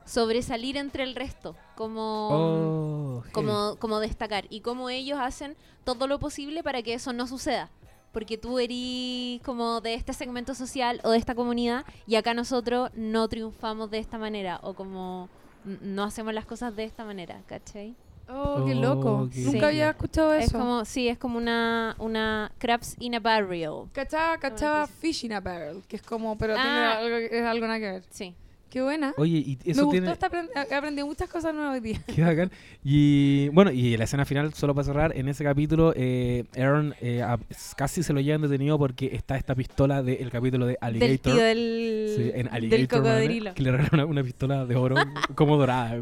B: sobresalir entre el resto, como
C: Oh, hey.
B: como, como destacar y cómo ellos hacen todo lo posible para que eso no suceda. Porque tú eres como de este segmento social o de esta comunidad y acá nosotros no triunfamos de esta manera o como no hacemos las cosas de esta manera, ¿cachai?
D: Oh, qué
C: Oh,
D: loco.
C: qué-
D: Nunca
B: Sí.
D: había escuchado
B: Es
D: eso.
B: como, sí, es como una, una crabs in a barrel.
D: Cachaba, cachaba Fish in a Barrel, que es como, pero tiene
B: Ah.
D: algo, es algo nada que ver.
B: Sí.
D: Qué buena.
C: Oye, y
D: Me
C: eso
D: gustó,
C: tiene...
D: esta aprend- he aprendido muchas cosas nuevas hoy día.
C: Qué bacán. Y bueno, y la escena final, solo para cerrar, en ese capítulo, eh, Aaron eh, a- casi se lo llevan detenido porque está esta pistola del capítulo de
B: Del
C: Alligator.
B: tío del,
C: Sí, en
B: del
C: Alligator, ¿no?
B: cocodrilo.
C: que le regala una, una pistola de oro como dorada,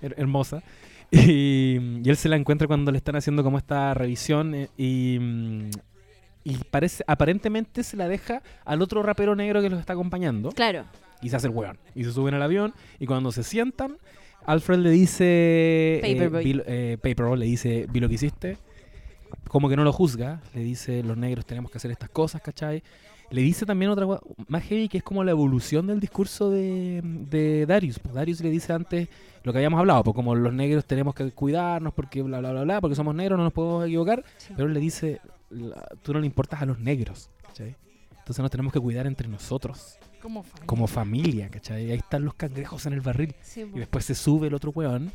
C: her- hermosa. Y, y él se la encuentra cuando le están haciendo como esta revisión eh, y, mm, y parece aparentemente se la deja al otro rapero negro que los está acompañando
B: Claro.
C: Y se hace el weón. Y se suben al avión y cuando se sientan, Alfred le dice...
B: Paperboy.
C: vi lo- eh, Paperboy le dice, vi lo que hiciste. Como que no lo juzga. Le dice, los negros tenemos que hacer estas cosas, ¿cachai? Le dice también otra cosa más heavy que es como la evolución del discurso de, de Darius. Pues Darius le dice antes lo que habíamos hablado, pues como los negros tenemos que cuidarnos porque bla, bla, bla, bla, porque somos negros, no nos podemos equivocar.
B: Sí.
C: Pero él le dice, tú no le importas a los negros, ¿cachai? Entonces nos tenemos que cuidar entre nosotros
D: Como fan.
C: como familia, ¿cachai? Ahí están los cangrejos en el barril.
B: Sí,
C: Y después se sube el otro weón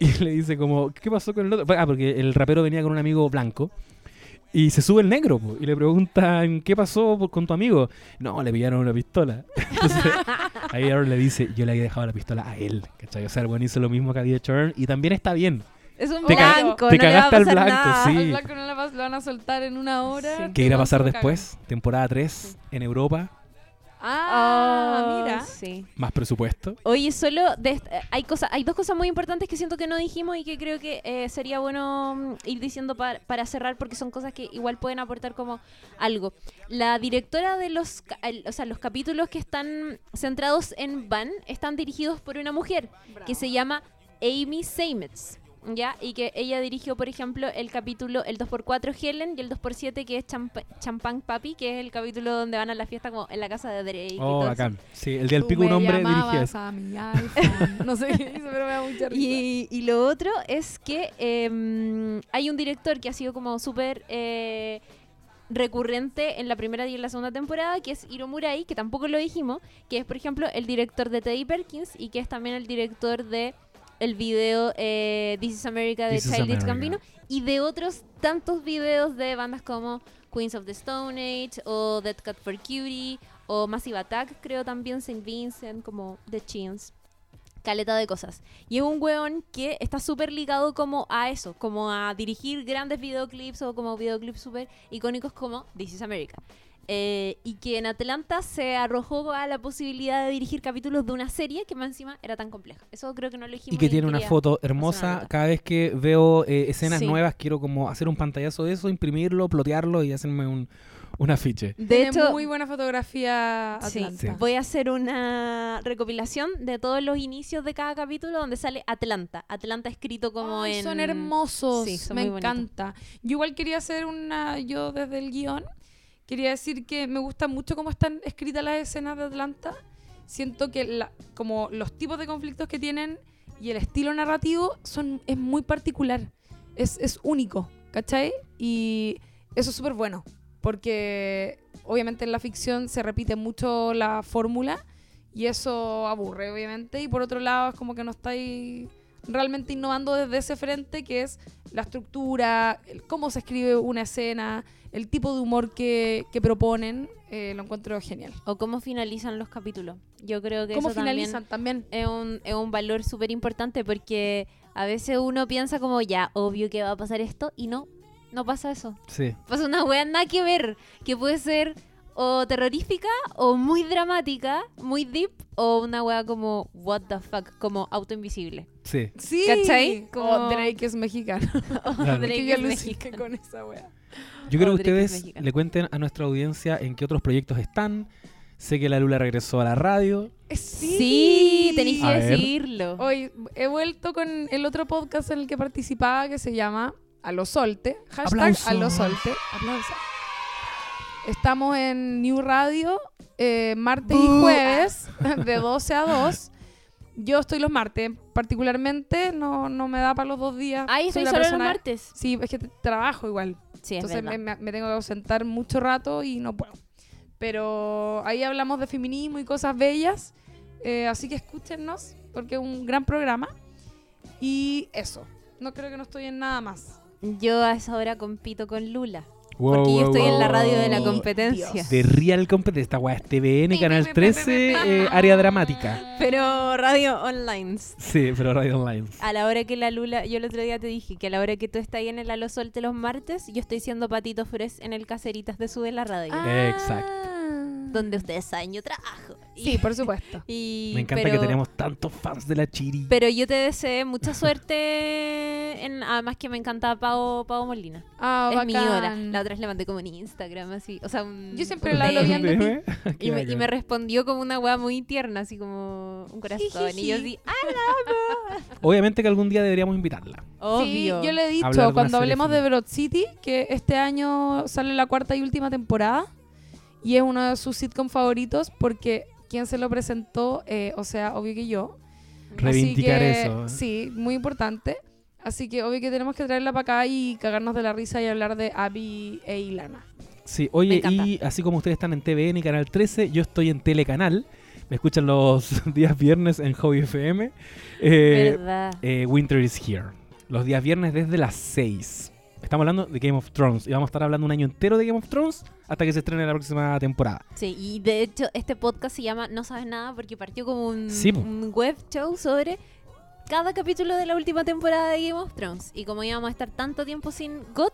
C: y le dice como, ¿qué pasó con el otro? Ah, porque el rapero venía con un amigo blanco. Y se sube el negro po, y le preguntan, ¿qué pasó por- con tu amigo? No, le pillaron una pistola. Entonces, ahí Aaron le dice, yo le había dejado la pistola a él, ¿cachai? O sea, el weón hizo lo mismo que había hecho Aaron y también está bien.
B: Es un
C: Te
B: blanco,
C: te
B: no
C: cagaste al blanco,
B: nada.
C: sí.
D: Al blanco no le vas- lo van a soltar en una hora.
B: Sí.
D: que
C: ¿Qué irá a pasar después? Temporada 3 en Europa,
D: Ah,
B: Oh,
D: mira.
B: Sí.
C: más presupuesto.
B: Oye, solo de eh, hay cosas, hay dos cosas muy importantes que siento que no dijimos y que creo que eh, sería bueno mm, ir diciendo pa- para cerrar porque son cosas que igual pueden aportar como algo. La directora de los, ca- el- o sea, los capítulos que están centrados en Van están dirigidos por una mujer que se llama Amy Seimetz. ¿Ya? Y que ella dirigió, por ejemplo, el capítulo, el 2x4 Helen y el 2x7 que es Champa- Champagne Papi, que es el capítulo donde van a la fiesta como en la casa de Drake. y
C: Oh, bacán. Sí, el del
D: Tú
C: pico un hombre dirigió eso.
D: a mi iPhone. No sé qué dice, pero me da mucha risa.
B: Y, y lo otro es que em, hay un director que ha sido como súper eh, recurrente en la primera y en la segunda temporada, que es Hiro Murai, que tampoco lo dijimos, que es por ejemplo el director de Teddy Perkins y que es también el director de el video eh, This is America de Childish. Gambino y de otros tantos videos de bandas como Queens of the Stone Age o Dead Cat for Cutie o Massive Attack, creo también Saint Vincent, como The Chins caleta de cosas. Y es un weón que está súper ligado como a eso, como a dirigir grandes videoclips o como videoclips súper icónicos como This is America. Eh, y que en Atlanta se arrojó a la posibilidad de dirigir capítulos de una serie que más encima era tan compleja. Eso creo que no lo dijimos.
C: Y que tiene una foto hermosa. Cada vez que veo eh, escenas
B: Sí.
C: nuevas, quiero como hacer un pantallazo de eso, imprimirlo, plotearlo y hacerme un, un afiche.
B: De
D: Tiene
B: hecho,
D: muy buena fotografía Atlanta.
C: Sí.
B: voy a hacer una recopilación de todos los inicios de cada capítulo donde sale Atlanta. Atlanta escrito como
D: Ay,
B: en...
D: Son hermosos,
B: Sí, son
D: me
B: muy
D: encanta. Yo igual quería hacer una, yo desde el guion, quería decir que me gusta mucho cómo están escritas las escenas de Atlanta. Siento que la- como los tipos de conflictos que tienen y el estilo narrativo son, es muy particular, es, es único, ¿cachai? Y eso es súper bueno, porque obviamente en la ficción se repite mucho la fórmula y eso aburre, obviamente. Y por otro lado, es como que no estáis realmente innovando desde ese frente, que es la estructura, el cómo se escribe una escena, el tipo de humor que, que proponen. eh, lo encuentro genial.
B: O cómo finalizan los capítulos. Yo creo que
D: ¿Cómo
B: eso también
D: finalizan también?
B: es un, es un valor súper importante porque a veces uno piensa como ya, obvio que va a pasar esto y no, no pasa eso.
C: Sí.
B: Pasa una wea nada que ver, que puede ser o terrorífica o muy dramática, muy deep o una wea como what the fuck, como auto invisible.
C: Sí.
D: Sí.
B: ¿Cachai?
D: Como Drake es mexicano.
C: Claro.
B: Drake es mexicano.
D: con esa wea.
C: Yo creo
B: Oh,
C: que
B: Drake
C: ustedes le cuenten a nuestra audiencia en qué otros proyectos están. Sé que la Lula regresó a la radio.
D: Eh,
B: Sí, tenéis que decirlo.
D: Hoy he vuelto con el otro podcast en el que participaba que se llama A lo Solte. Hashtag
C: Aplausos.
D: A lo Solte. Aplausos. Estamos en New Radio eh, martes y jueves de 12 a 2. Yo estoy los martes, particularmente no, no me da para los dos días.
B: Ahí
D: Soy
B: estoy solo los
D: persona-
B: martes.
D: Sí, es que trabajo igual.
B: Sí,
D: Entonces me tengo que ausentar mucho rato y no puedo. Pero ahí hablamos de feminismo y cosas bellas. eh, así que escúchenos, porque es un gran programa. Y eso. No creo que no estoy en nada más.
B: Yo a esa hora compito con Lula.
C: Wow,
B: Porque yo
C: wow,
B: estoy en la
C: wow.
B: radio de la
D: Dios.
B: competencia.
C: De Real Competence, esta weá es TVN, Canal 13, eh, área dramática.
B: Pero radio online.
C: Sí, pero radio online.
B: A la hora que la Lula, yo el otro día te dije que a la hora que tú estás ahí en el Alo Solte los martes, yo estoy siendo Patito Fres en el Caseritas de Sube la Radio.
C: Exacto.
B: Donde ustedes saben, yo trabajo.
D: Sí, por supuesto.
B: Y,
C: Me encanta
B: pero,
C: que tenemos tantos fans de la Chiri.
B: Pero yo te deseé mucha suerte. En, además que me encanta Pau, Pau Molina.
D: Ah,
B: es mi ídola.
D: bacán.
B: La otra vez le mandé como en Instagram, así. O sea, un-
D: Yo siempre la hablo bien de
B: Y me, y
C: bacán.
B: me respondió como una weá muy tierna, así como un corazón. y yo así, ¡ah,
C: Obviamente que algún día deberíamos invitarla.
B: obvio!
D: Sí, yo le he dicho
C: Hablar
D: cuando hablemos de. Broad City que este año sale la cuarta y última temporada y es uno de sus sitcom favoritos porque quien se lo presentó, eh, o sea, obvio que yo. Así
C: Reivindicar
D: que,
C: eso. ¿eh?
D: Sí, muy importante. Así que obvio que tenemos que traerla para acá y cagarnos de la risa y hablar de Abby e Ilana.
C: Sí, oye, y así como ustedes están en TVN y Canal 13, yo estoy en Telecanal. Me escuchan los días viernes en Hobby FM. Eh,
B: ¿Verdad?
C: eh, Winter is Here. Los días viernes desde las 6. Estamos hablando de Game of Thrones. Y vamos a estar hablando un año entero de Game of Thrones hasta que se estrene la próxima temporada.
B: Sí, y de hecho este podcast se llama No sabes nada porque partió como un,
C: Sí, po.
B: un web show sobre cada capítulo de la última temporada de Game of Thrones. Y como íbamos a estar tanto tiempo sin GOT,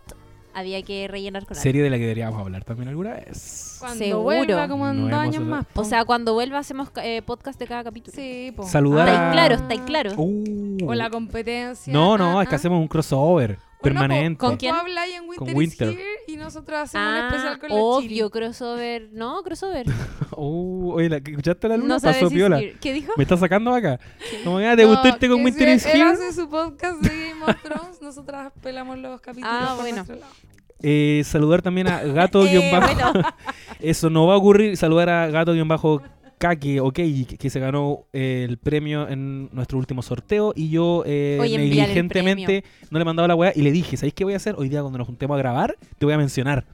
B: había que rellenar con algo.
C: Serie de la que deberíamos hablar también alguna vez.
D: Cuando
B: Seguro.
D: vuelva como en
C: No
D: dos años más. po.
B: O sea, cuando vuelva hacemos eh, podcast de cada capítulo.
D: sí, po.
C: Saludar
B: ¿Estáis
C: a-
B: claro? ¿Estáis claro?
C: Uh.
D: O la competencia.
C: No, no,
D: ah,
C: es que
D: ah.
C: hacemos un crossover permanente.
B: ¿Con quién?
D: hablas en Winter,
C: Winter.
D: is Here y nosotros hacemos un
B: Ah,
D: especial con la
B: obvio,
D: Chiri.
B: crossover. No, crossover.
C: Uh, oye, ¿la- ¿escuchaste la luna?
B: no
C: Pasó piola.
B: ¿Qué dijo?
C: Me está sacando acá. Como ya, ¿te
D: No,
C: gustó este con
D: que
C: Winter is Here?
D: hace su podcast de Game of Thrones, nosotras pelamos los capítulos
B: Ah,
D: por
B: bueno.
D: nuestro lado.
C: Eh, saludar también a gato
B: Eh, bueno.
C: Eso no va a ocurrir. Saludar a gato bajo Kake, ok, que, que se ganó eh, el premio en nuestro último sorteo y yo eh, negligentemente no le he mandado la weá y le dije, ¿sabéis qué voy a hacer? Hoy día cuando nos juntemos a grabar, te voy a mencionar.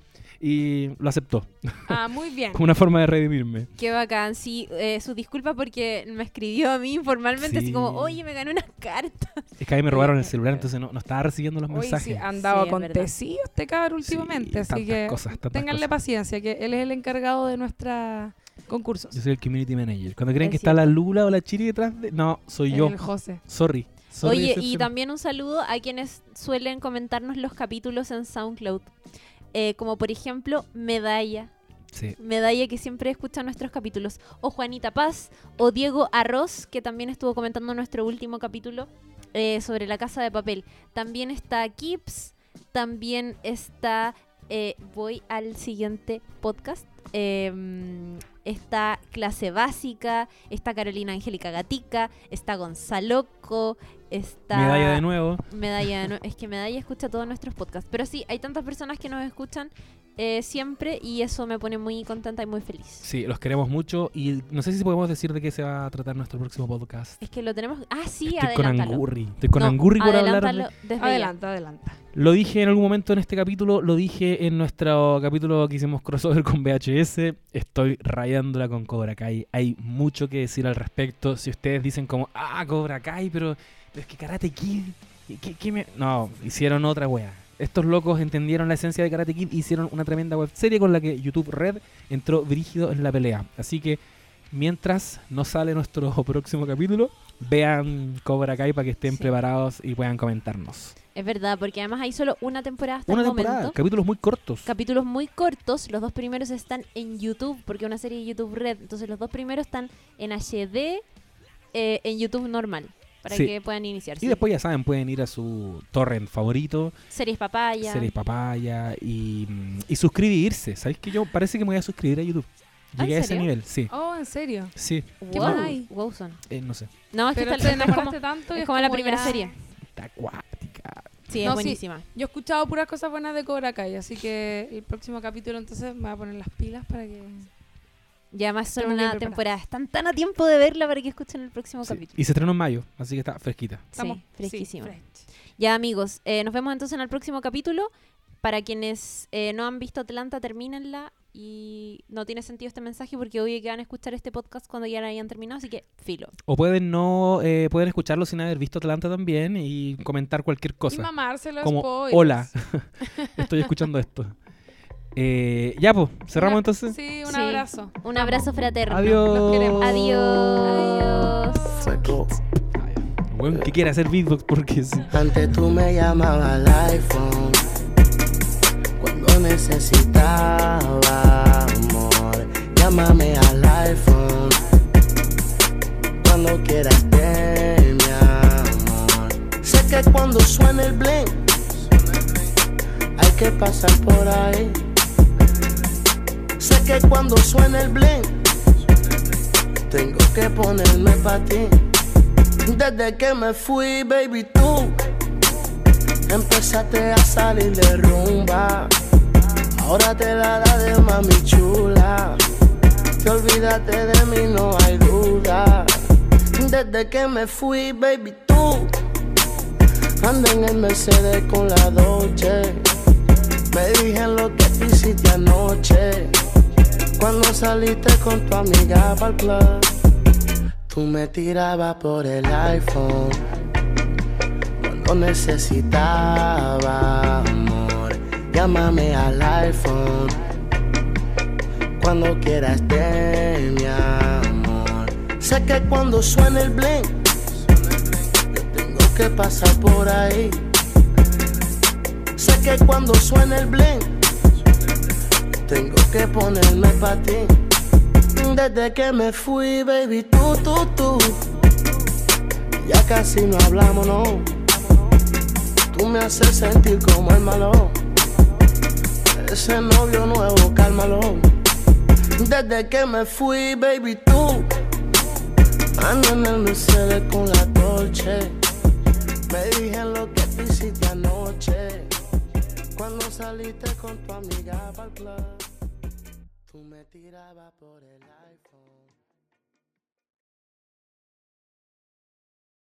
C: Y lo aceptó,
D: Ah, muy bien.
C: como una forma de redimirme.
B: Qué bacán. Sí, eh, su disculpa porque me escribió a mí informalmente así como,
C: Sí.
B: oye, me gané una carta.
C: Es que ahí me robaron el celular, entonces no, no estaba recibiendo los
D: Hoy sí,
C: mensajes.
D: ha andado
B: Sí, es
D: acontecido este cabrón
C: Sí,
D: últimamente, así
C: tantas
D: que
C: cosas, tantas
D: ténganle
C: cosas.
D: paciencia, que él es el encargado de nuestra concursos.
C: Yo soy el community manager. Cuando creen
B: Es
C: que está la. Lula o la Chiri detrás de... No, soy yo.
D: El José.
C: Sorry. Sorry
B: Oye, y también un saludo a quienes suelen comentarnos los capítulos en SoundCloud. Eh, como por ejemplo, Medalla.
C: Sí.
B: Medalla que siempre escucha nuestros capítulos. O Juanita Paz. O Diego Arroz, que también estuvo comentando nuestro último capítulo eh, sobre la casa de papel. También está Kips. También está. eh, voy al siguiente podcast. em, está Clase Básica. Está Carolina Angélica Gatica. Está Gonzaloco. Está.
C: Medalla de nuevo.
B: Medalla de nue- Es que Medalla escucha todos nuestros podcasts. Pero sí, hay tantas personas que nos escuchan eh, siempre y eso me pone muy contenta y muy feliz.
C: Sí, los queremos mucho y no sé si podemos decir de qué se va a tratar nuestro próximo podcast.
B: Es que lo tenemos. Ah, sí,
C: Estoy con. Angurri. Estoy con
B: No,
C: Angurri por hablar.
D: Adelanta, adelanta.
C: Lo dije en algún momento en este capítulo, lo dije en nuestro capítulo que hicimos crossover con VHS. Estoy rayándola con Cobra Kai. Hay mucho que decir al respecto. Si ustedes dicen como, ah, Cobra Kai, pero, pero es que Karate Kid. ¿qué- qué- qué me-?" No, hicieron otra wea. Estos locos entendieron la esencia de Karate Kid y hicieron una tremenda web serie con la que YouTube Red entró brígido en la pelea. Así que mientras no sale nuestro próximo capítulo, vean Cobra Kai para que estén
B: Sí.
C: preparados y puedan comentarnos.
B: Es verdad, porque además hay solo una temporada hasta
C: Una
B: el
C: temporada,
B: momento.
C: capítulos muy cortos.
B: Capítulos muy cortos. Los dos primeros están en YouTube, porque es una serie de YouTube Red. Entonces los dos primeros están en HD, eh, en YouTube normal, para
C: Sí.
B: que puedan iniciarse.
C: y después ya saben, pueden ir a su torrent favorito,
B: Series Papaya.
C: Series Papaya y, mm, y suscribirse. ¿Sabéis que yo parece que me voy a suscribir a YouTube?
B: ¿Ah,
C: Llegué
B: en
C: a ese nivel, sí.
D: Oh, ¿en serio?
C: Sí,
D: ¿Qué
B: Wow,
D: más hay?
C: eh, no sé.
B: No, es que
D: Pero te
B: es como,
D: enamoraste tanto y
B: es como la primera
D: ya-
B: serie.
C: Está acuática.
B: Sí, es
D: No, sí.
B: buenísima.
D: Yo he escuchado puras cosas buenas de Cobra Kai, así que el próximo capítulo entonces me voy a poner las pilas para que...
B: Y además son una temporada. Están tan a tiempo de verla para que escuchen el próximo
C: Sí.
B: capítulo.
C: Y se estrenó en mayo, así que está fresquita.
D: Estamos
B: sí, fresquísima. Ya amigos, eh, nos vemos entonces en el próximo capítulo. Para quienes eh, no han visto Atlanta, termínenla. Y no tiene sentido este mensaje porque obvio que van a escuchar este podcast cuando ya la hayan terminado. Así que filo.
C: O pueden no, eh, pueden escucharlo sin haber visto Atlanta también y comentar cualquier
D: Y
C: cosa.
D: mamárselo a
C: Como,
D: spoilers.
C: hola, estoy escuchando esto. Eh, ya, pues, cerramos
D: Una-
C: entonces.
D: Sí, un
B: Sí.
D: abrazo.
B: Un abrazo fraterno.
C: Adiós.
D: Los queremos.
B: Adiós.
C: Bueno, que quiere hacer beatbox porque sí.
H: Antes tú me llamabas al iPhone cuando necesitaba amor. Llámame al iPhone Cuando quieras esté, mi amor. Sé que cuando suene el bling, hay que pasar por ahí. Sé que cuando suene el bling, tengo que ponerme pa' ti. Desde que me fui, baby, tú empezaste a salir de rumba. Ahora te la da de mami chula. Te olvidaste de mí, no hay duda. Desde que me fui, baby, tú anda en el Mercedes con la Dolce. Me dije lo que hiciste anoche. Cuando saliste con tu amiga para el club, tú me tirabas por el iPhone. Cuando necesitaba amor, llámame al iPhone. Cuando quieras esté, mi amor. Sé que cuando suene el bling, yo tengo que pasar por ahí. Sé que cuando suene el bling, tengo que ponerme pa' ti. Desde que me fui, baby, tú, tú, tú. Ya casi no hablamos, no. Tú me haces sentir como el malo. Ese novio nuevo, cálmalo. Desde que me fui, baby, tú. Ando en el Mercedes con la Dolce. Me dije lo que tú hiciste saliste con tu amiga para el club. Tú me tirabas por el.